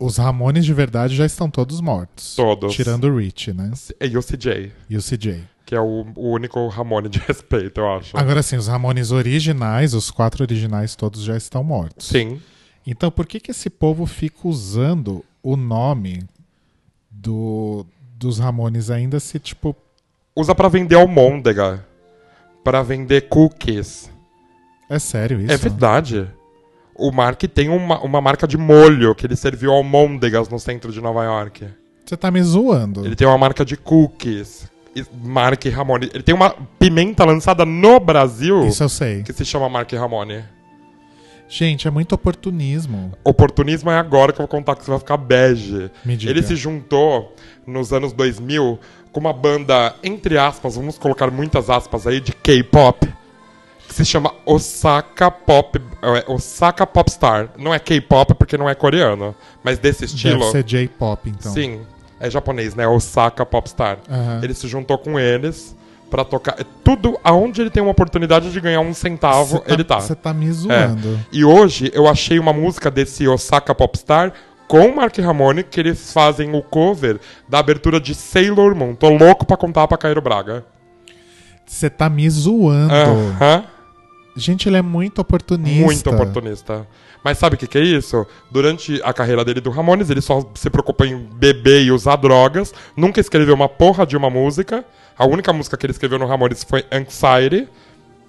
os Ramones de verdade já estão todos mortos. Todos. Tirando o Rich, né? E o CJ, E o CJ. que é o, o único Ramone de respeito, eu acho. Agora sim, os Ramones originais, os quatro originais todos já estão mortos. Sim. Então por que que esse povo fica usando o nome do, dos Ramones ainda se, tipo... Usa pra vender almôndega. Pra vender cookies. É sério isso? É verdade. O Mark tem uma, uma marca de molho que ele serviu almôndegas no centro de Nova York. Você tá me zoando. Ele tem uma marca de cookies. Mark Ramone. Ele tem uma pimenta lançada no Brasil Isso eu sei. que se chama Mark Ramone. Gente, é muito oportunismo. Oportunismo é agora que eu vou contar que você vai ficar bege. Me diga. Ele se juntou nos anos 2000 com uma banda, entre aspas, vamos colocar muitas aspas aí, de K-pop, que se chama Osaka Pop, é, Osaka Popstar. Não é K-pop porque não é coreano, mas desse estilo. Deve ser J-pop, então. Sim, é japonês, né? Osaka Popstar. Aham. Ele se juntou com eles pra tocar. é Tudo aonde ele tem uma oportunidade de ganhar um centavo, Cê ele tá. Você tá me zoando. E hoje eu achei uma música desse Osaka Popstar com o Mark Ramone, que eles fazem o cover da abertura de Sailor Moon. Tô louco pra contar pra Cairo Braga. Você tá me zoando. Aham. Gente, ele é muito oportunista. Muito oportunista. Mas sabe o que, que é isso? Durante a carreira dele do Ramones, ele só se preocupou em beber e usar drogas. Nunca escreveu uma porra de uma música. A única música que ele escreveu no Ramones foi Anxiety.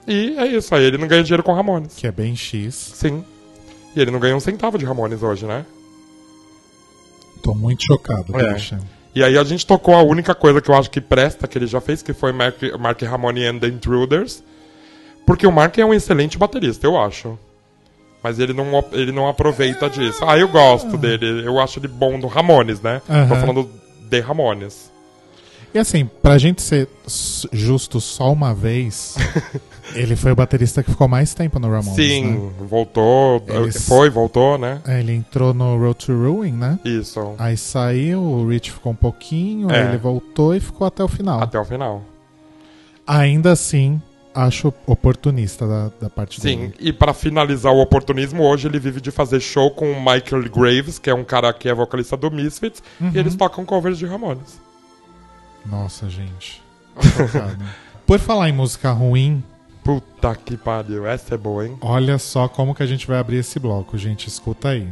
E é isso aí, ele não ganha dinheiro com Ramones. Que é bem X. Sim. E ele não ganha um centavo de Ramones hoje, né? Tô muito chocado, É. poxa. E aí a gente tocou a única coisa que eu acho que presta, que ele já fez, que foi Mark, Mark Ramone and the Intruders. Porque o Mark é um excelente baterista, eu acho. Mas ele não, ele não aproveita disso. Ah, eu gosto dele. Eu acho ele bom do Ramones, né? Tô Aham. falando de Ramones. E assim, pra gente ser justo só uma vez, ele foi o baterista que ficou mais tempo no Ramones, Sim, né? voltou. Eles- Foi, voltou, né? É, Ele entrou no Road to Ruin, né? Isso. Aí saiu, o Rich ficou um pouquinho, É. aí ele voltou e ficou até o final. Até o final. Ainda assim, acho oportunista da, da parte Sim, dele. e pra finalizar o oportunismo, hoje ele vive de fazer show com o Michael Graves, que é um cara que é vocalista do Misfits, Uhum. e eles tocam covers de Ramones. Nossa, gente. Por falar em música ruim, Puta que pariu, essa é boa, hein? olha só como que a gente vai abrir esse bloco, gente. Escuta aí.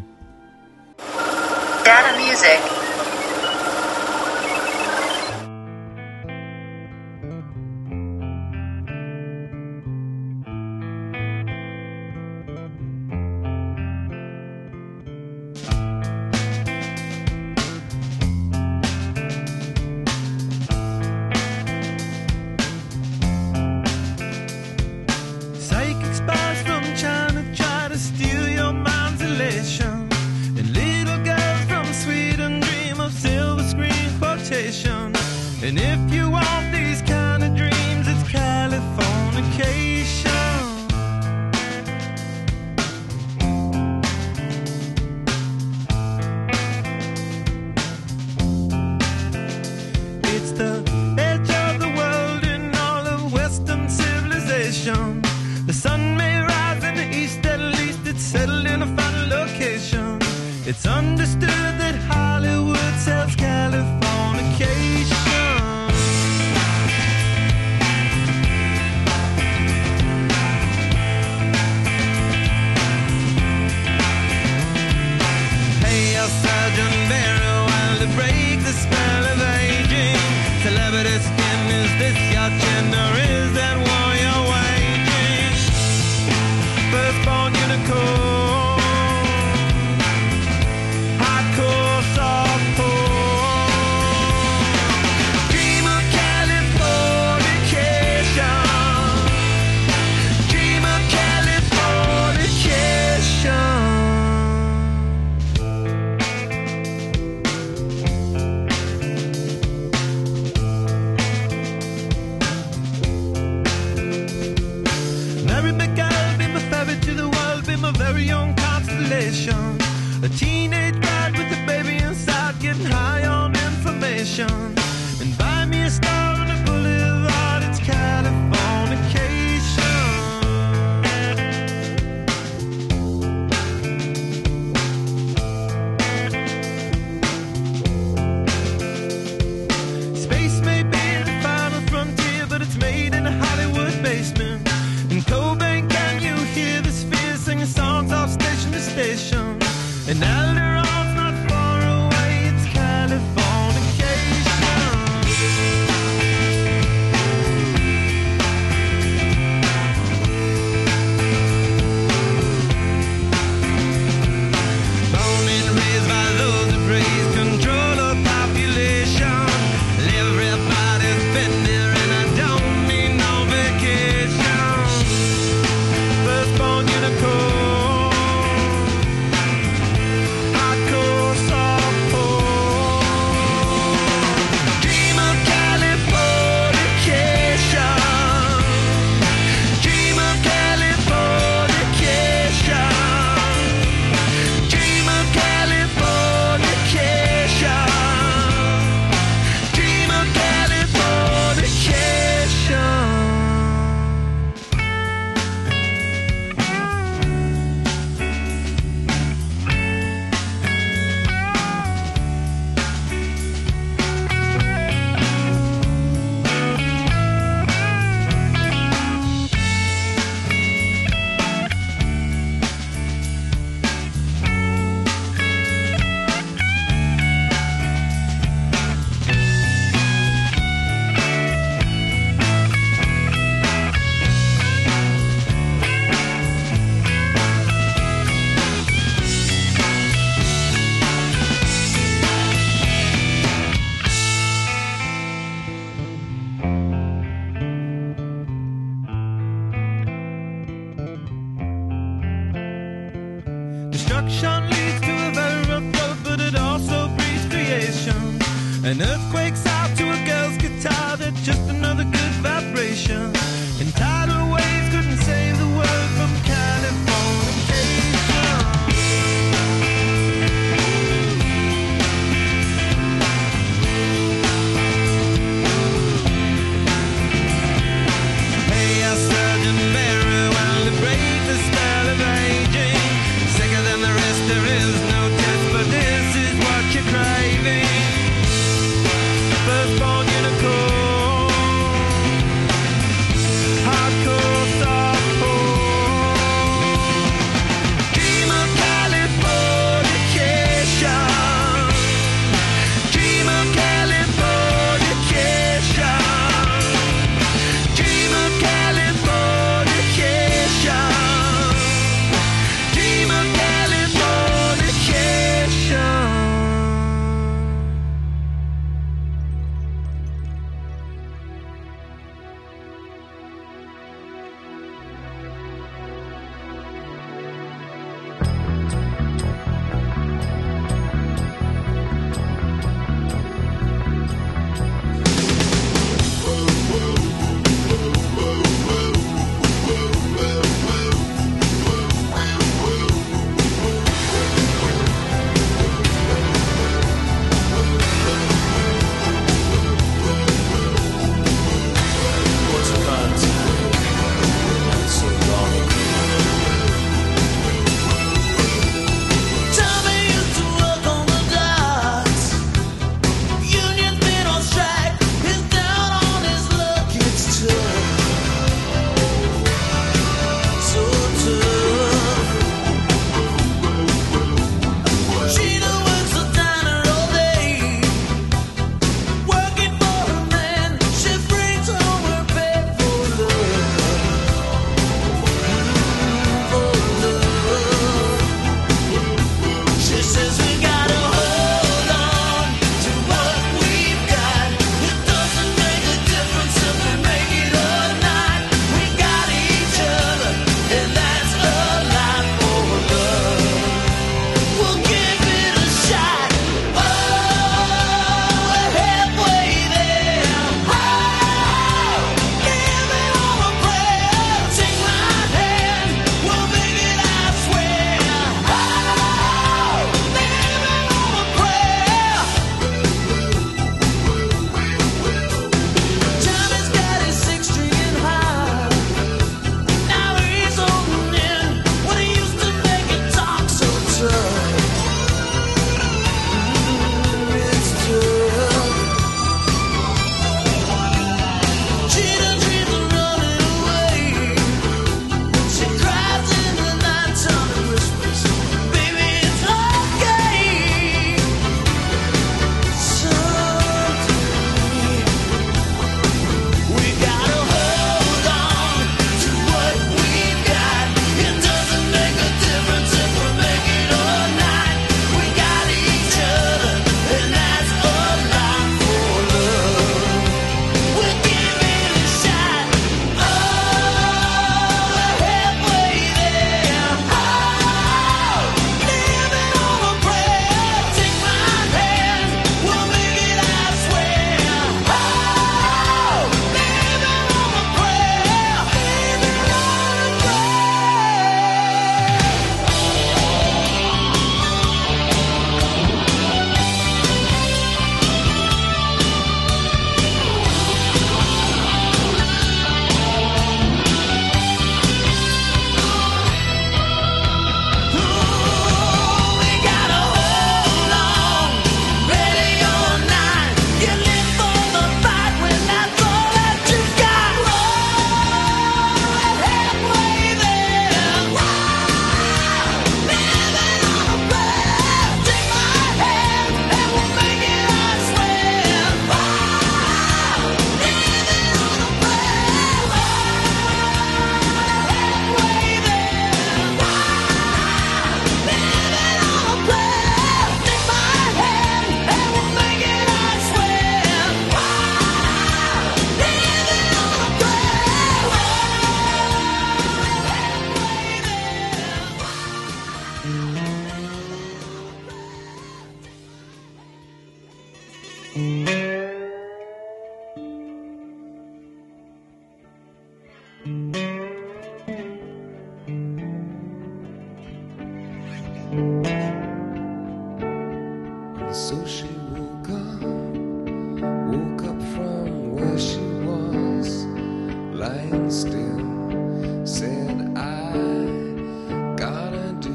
Be my girl, be my fairy, to the world, be my very own constellation.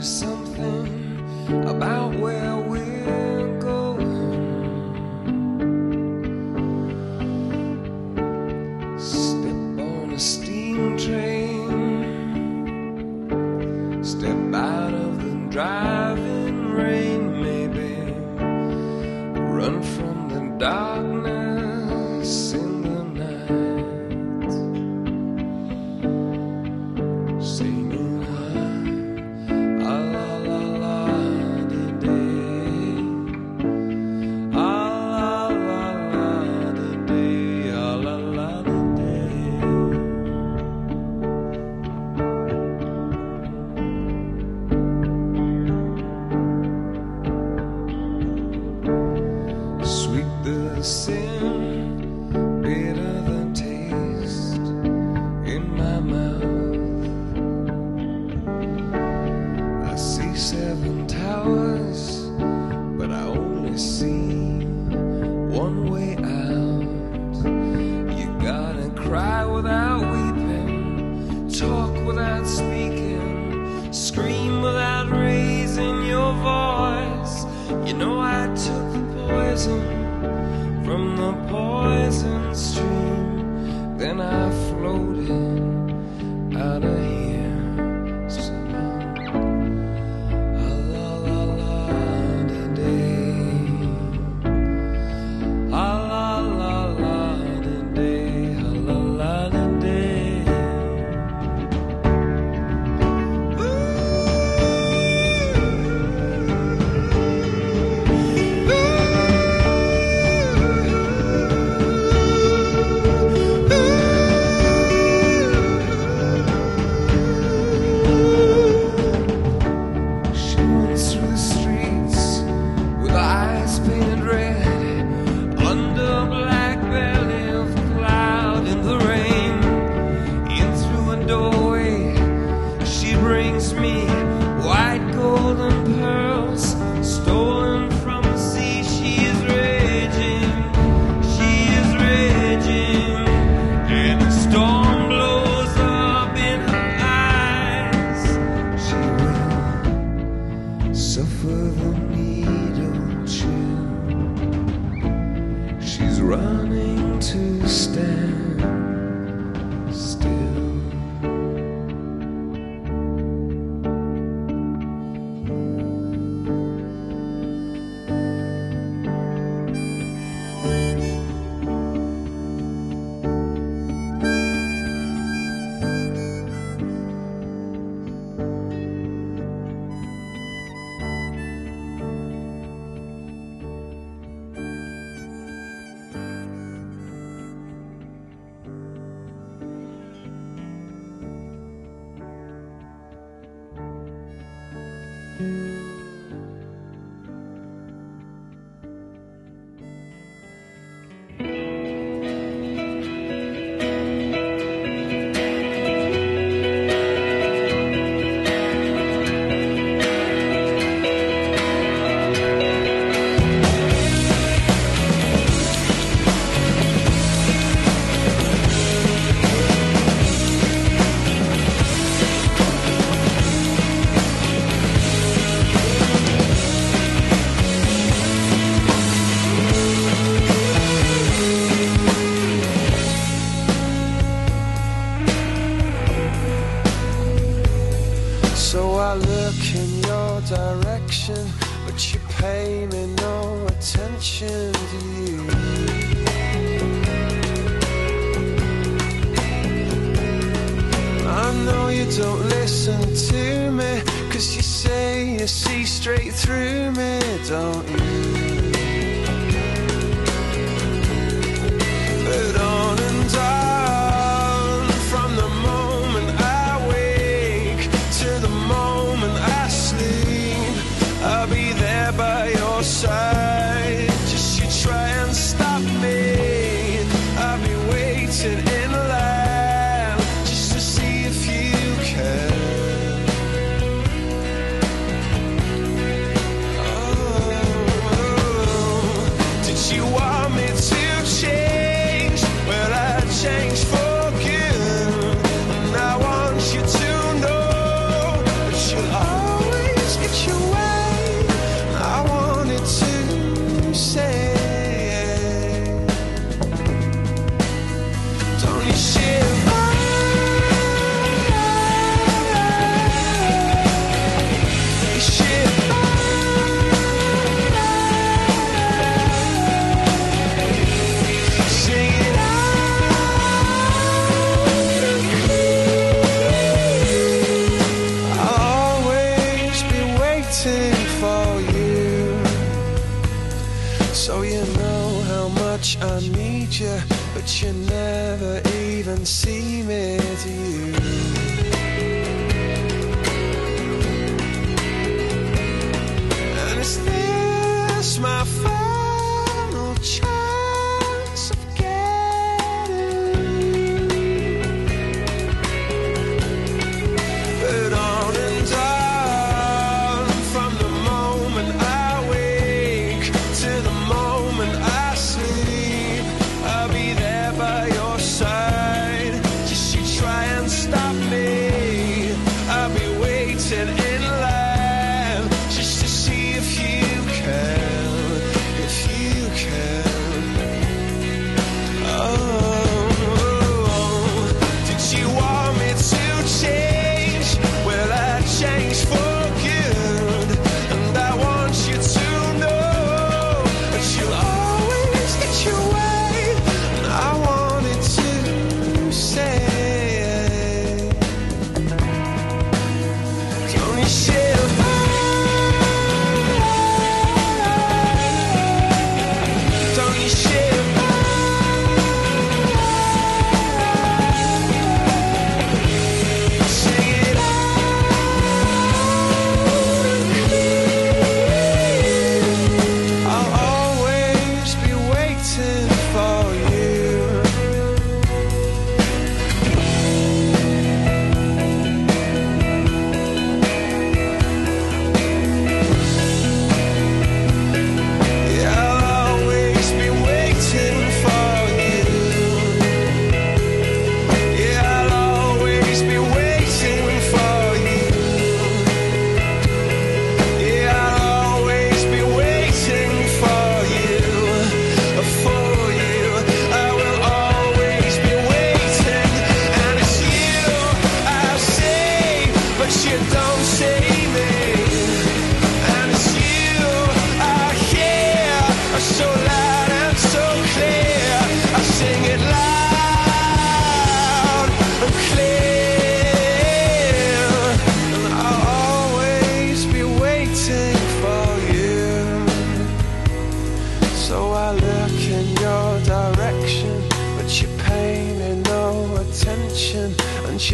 Something about where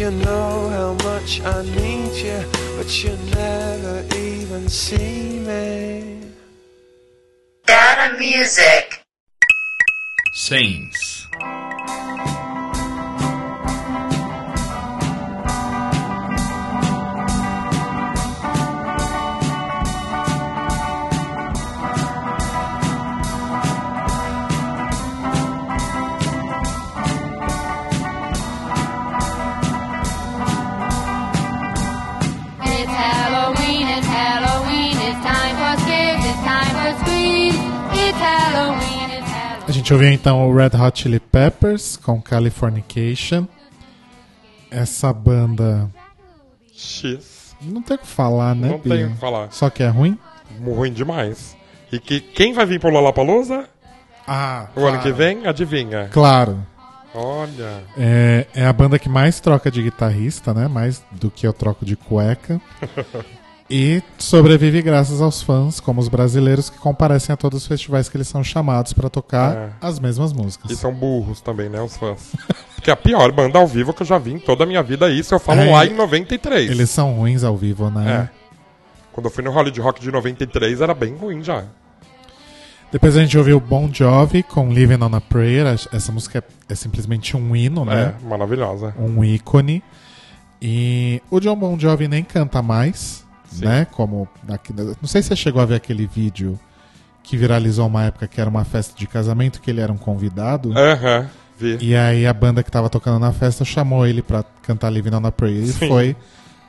you know how much I need you, but you never even see me. Data Music. Saints. Gente ouviu então o Red Hot Chili Peppers com Californication. Essa banda. X. Não tem o que falar, né, Não Bia? tenho o que falar. Só que é ruim? Ruim demais. E que quem vai vir pro Lollapalooza? Ah, O ano que vem, adivinha. Claro. Olha. É, é a banda que mais troca de guitarrista, né? Mais do que eu troco de cueca. e sobrevive graças aos fãs, como os brasileiros, que comparecem a todos os festivais que eles são chamados pra tocar É. as mesmas músicas. E são burros também, né, os fãs. Porque é a pior banda ao vivo que eu já vi em toda a minha vida, isso eu falo É, lá em 93. Eles são ruins ao vivo, né? É. Quando eu fui no Hollywood Rock de 93 era bem ruim já. Depois a gente ouviu Bon Jovi com Living on a Prayer. Essa música é, é simplesmente um hino, né? É, maravilhosa. Um ícone. E o John Bon Jovi nem canta mais, Sim. né? Como aqui- não sei se você chegou a ver aquele vídeo que viralizou uma época que era uma festa de casamento que ele era um convidado. Aham, vi. E aí a banda que tava tocando na festa chamou ele pra cantar Living on a Prayer e Sim. foi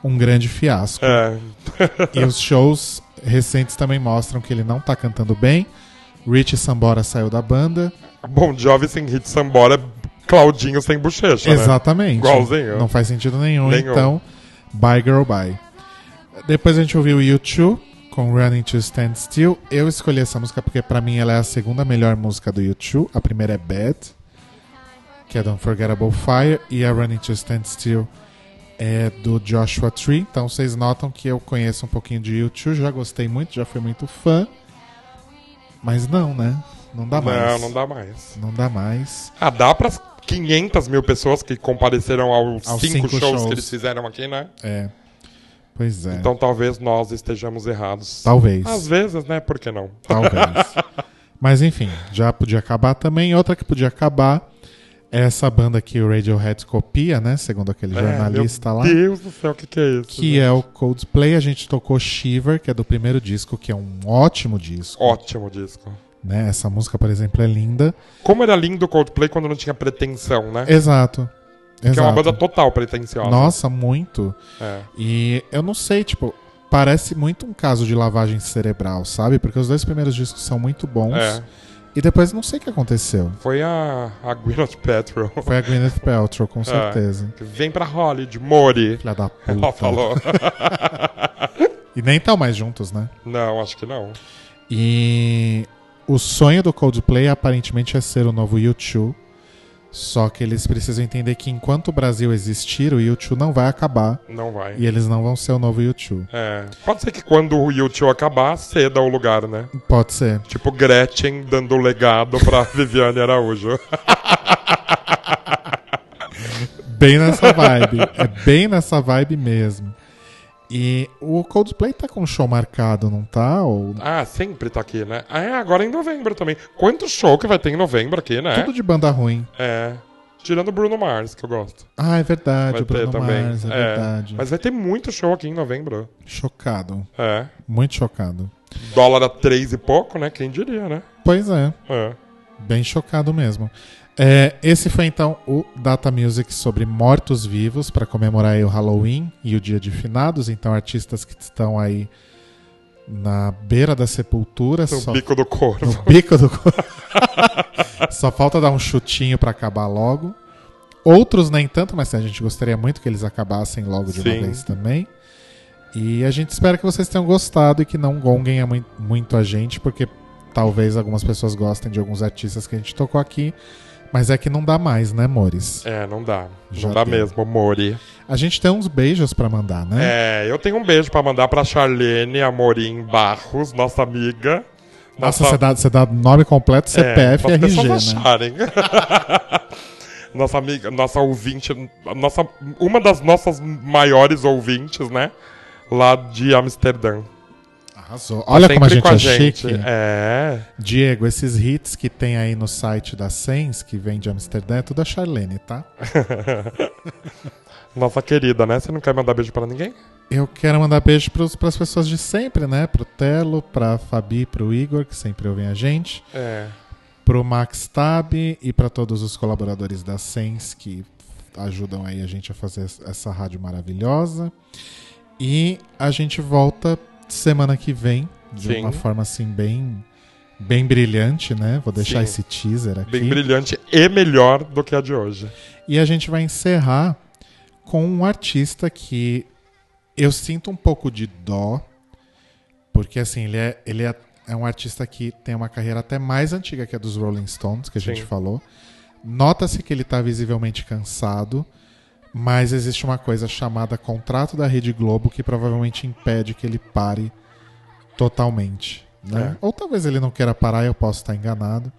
um grande fiasco. É. E os shows recentes também mostram que ele não tá cantando bem. Richie Sambora saiu da banda. Bon Jovi sem hit sambora, Claudinho sem bochecha, né? Exatamente. Igualzinho. Não faz sentido nenhum, Nenhum. então. Bye Girl Bye. Depois a gente ouviu U2 com Running to Stand Still. Eu escolhi essa música porque pra mim ela é a segunda melhor música do U2. A primeira é Bad, que é do Unforgettable Fire, e a Running to Stand Still é do Joshua Tree. Então vocês notam que eu conheço um pouquinho de U2, já gostei muito, já fui muito fã. Mas não, né? Não dá mais. Não, não dá mais. Não dá mais. Ah, dá pras 500 mil pessoas que compareceram aos, Aos cinco, cinco shows, shows. que eles fizeram aqui, né? É. Pois é. Então talvez nós estejamos errados. Talvez. Às vezes, né? Por que não? Talvez. Mas enfim, já podia acabar também. Outra que podia acabar é essa banda que o Radiohead copia, né? Segundo aquele jornalista é, meu lá. Deus do céu, o que, que é isso? Que é o Coldplay. A gente tocou Shiver, que é do primeiro disco, que é um ótimo disco. Ótimo disco. Né? Essa música, por exemplo, é linda. Como era lindo o Coldplay quando não tinha pretensão, né? Exato. Que é uma Exato. banda total pretensiosa. Nossa, muito. É. E eu não sei, tipo, parece muito um caso de lavagem cerebral, sabe? Porque os dois primeiros discos são muito bons. É. E depois não sei o que aconteceu. Foi a, a Gwyneth Paltrow. Foi a Gwyneth Paltrow, com É. certeza. Que Vem pra Hollywood, Mori. Filha da puta. Ela falou. E nem estão mais juntos, né? não, acho que não. E o sonho do Coldplay aparentemente é ser o novo U2. Só que eles precisam entender que enquanto o Brasil existir, o U2 não vai acabar. Não vai. E eles não vão ser o novo U2. É. Pode ser que quando o YouTube acabar, ceda o lugar, né? Pode ser. Tipo Gretchen dando o legado pra Viviane Araújo. Bem nessa vibe. é bem nessa vibe mesmo. E o Coldplay tá com show marcado, não tá? Ou... ah, sempre tá aqui, né? Ah, é, agora em novembro também. Quanto show que vai ter em novembro aqui, né? Tudo de banda ruim. É. Tirando o Bruno Mars, que eu gosto. Ah, é verdade, Vai o Bruno ter também. Mars, é, verdade. Mas vai ter muito show aqui em novembro. Chocado. É. Muito chocado. Dólar a três e pouco, né? Quem diria, né? Pois é. É. Bem chocado mesmo. É, esse foi então o Data Music sobre mortos-vivos para comemorar o Halloween e o Dia de Finados. Então, artistas que estão aí na beira da sepultura. No só- bico do corvo. no bico do corpo. Só falta dar um chutinho para acabar logo. Outros nem tanto, mas a gente gostaria muito que eles acabassem logo de uma Sim. vez também. E a gente espera que vocês tenham gostado e que não gonguem a mui- muito a gente, porque talvez algumas pessoas gostem de alguns artistas que a gente tocou aqui. Mas é que não dá mais, né, Mores? É, não dá. Já não dá deu. mesmo, Mori. A gente tem uns beijos pra mandar, né? É, eu tenho um beijo pra mandar pra Charlene Amorim Barros, nossa amiga. Nossa, você dá, você dá nome completo, CPF e é, RG, né? acharem. nossa amiga, nossa ouvinte, nossa, uma das nossas maiores ouvintes, né? Lá de Amsterdã. Arrasou. Olha como a gente com a é gente. chique. É. Diego, esses hits que tem aí no site da Sens, que vem de Amsterdã, é tudo a Charlene, tá? Nossa querida, né? Você não quer mandar beijo pra ninguém? Eu quero mandar beijo pros, pras pessoas de sempre, né? Pro Telo, pra Fabi, pro Igor, que sempre ouvem a gente. É. Pro Max Tab e pra todos os colaboradores da Sens que ajudam aí a gente a fazer essa rádio maravilhosa. E a gente volta semana que vem, de Sim. uma forma assim bem bem brilhante, né? Vou deixar Sim. esse teaser aqui. Bem brilhante e melhor do que a de hoje. E a gente vai encerrar com um artista que eu sinto um pouco de dó, porque assim, ele é, ele é, é um artista que tem uma carreira até mais antiga que a dos Rolling Stones, que a gente Sim. falou. Nota-se que ele está visivelmente cansado, mas existe uma coisa chamada contrato da Rede Globo que provavelmente impede que ele pare totalmente. Né? É. Ou talvez ele não queira parar, eu posso estar enganado.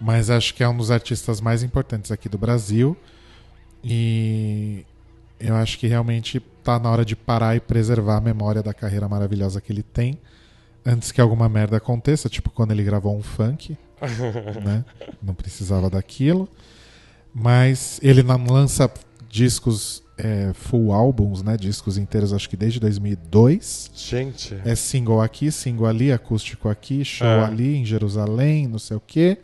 Mas acho que é um dos artistas mais importantes aqui do Brasil. E eu acho que realmente tá na hora de parar e preservar a memória da carreira maravilhosa que ele tem. Antes que alguma merda aconteça, tipo quando ele gravou um funk, né? Não precisava daquilo. Mas ele não lança discos é, full álbuns, né? Discos inteiros, acho que desde 2002. Gente. É single aqui, single ali, acústico aqui, show É. ali em Jerusalém, não sei o quê.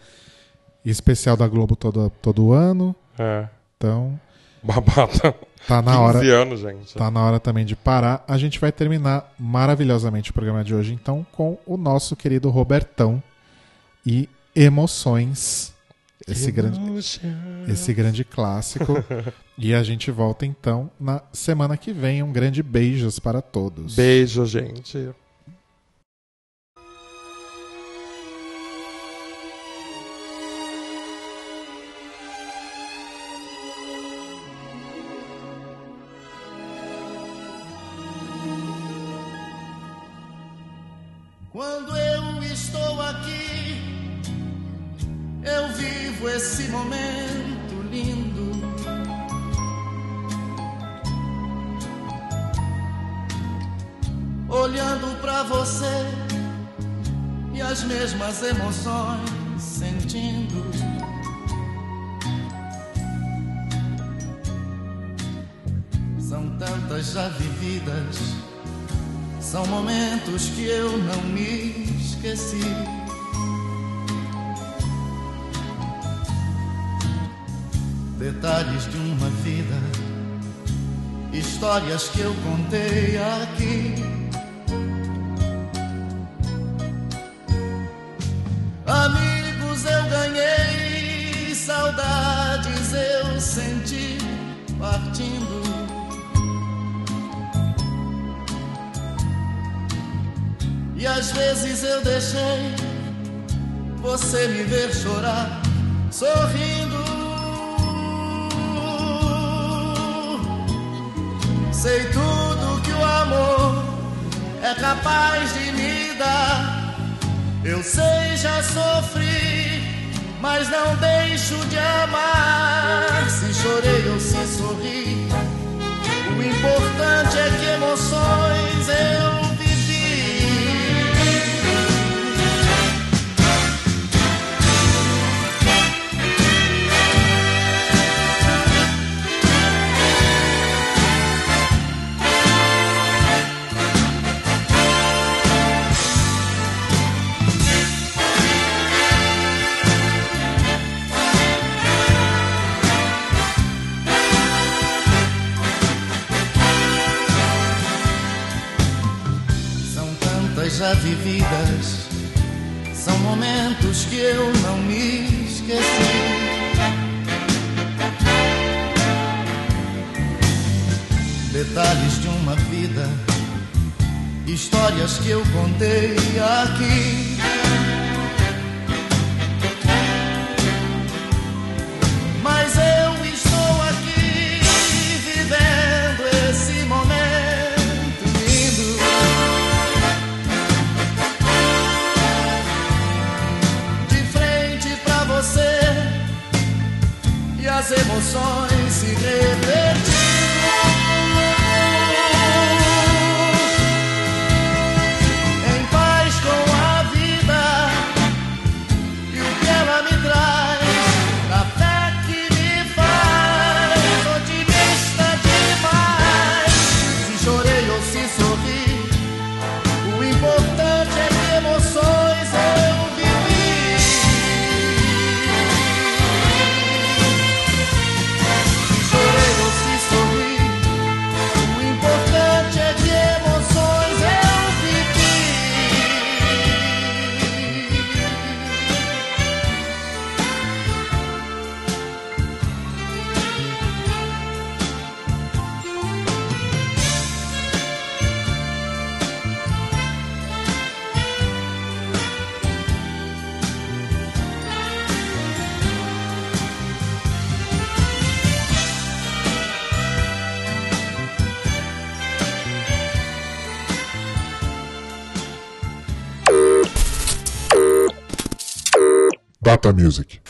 Especial da Globo todo, todo ano. É. Então, Babata. tá na 15 hora. anos, gente. Tá na hora também de parar. A gente vai terminar maravilhosamente o programa de hoje, então, com o nosso querido Robertão e Emoções. Esse grande, esse grande clássico. e a gente volta então na semana que vem. Um grande beijos para todos. Beijo, gente. Quando eu estou aqui vivo esse momento lindo. Olhando pra você e as mesmas emoções sentindo. São tantas já vividas, são momentos que eu não me esqueci. Detalhes de uma vida, histórias que eu contei aqui. Amigos eu ganhei, saudades eu senti partindo. E às vezes eu deixei você me ver chorar, sorrindo. Sei tudo que o amor é capaz de me dar. Eu sei, já sofri, mas não deixo de amar. Se chorei ou se sorri, o importante é que emoções eu momentos que eu não me esqueci. Detalhes de uma vida, histórias que eu contei aqui. Data Music.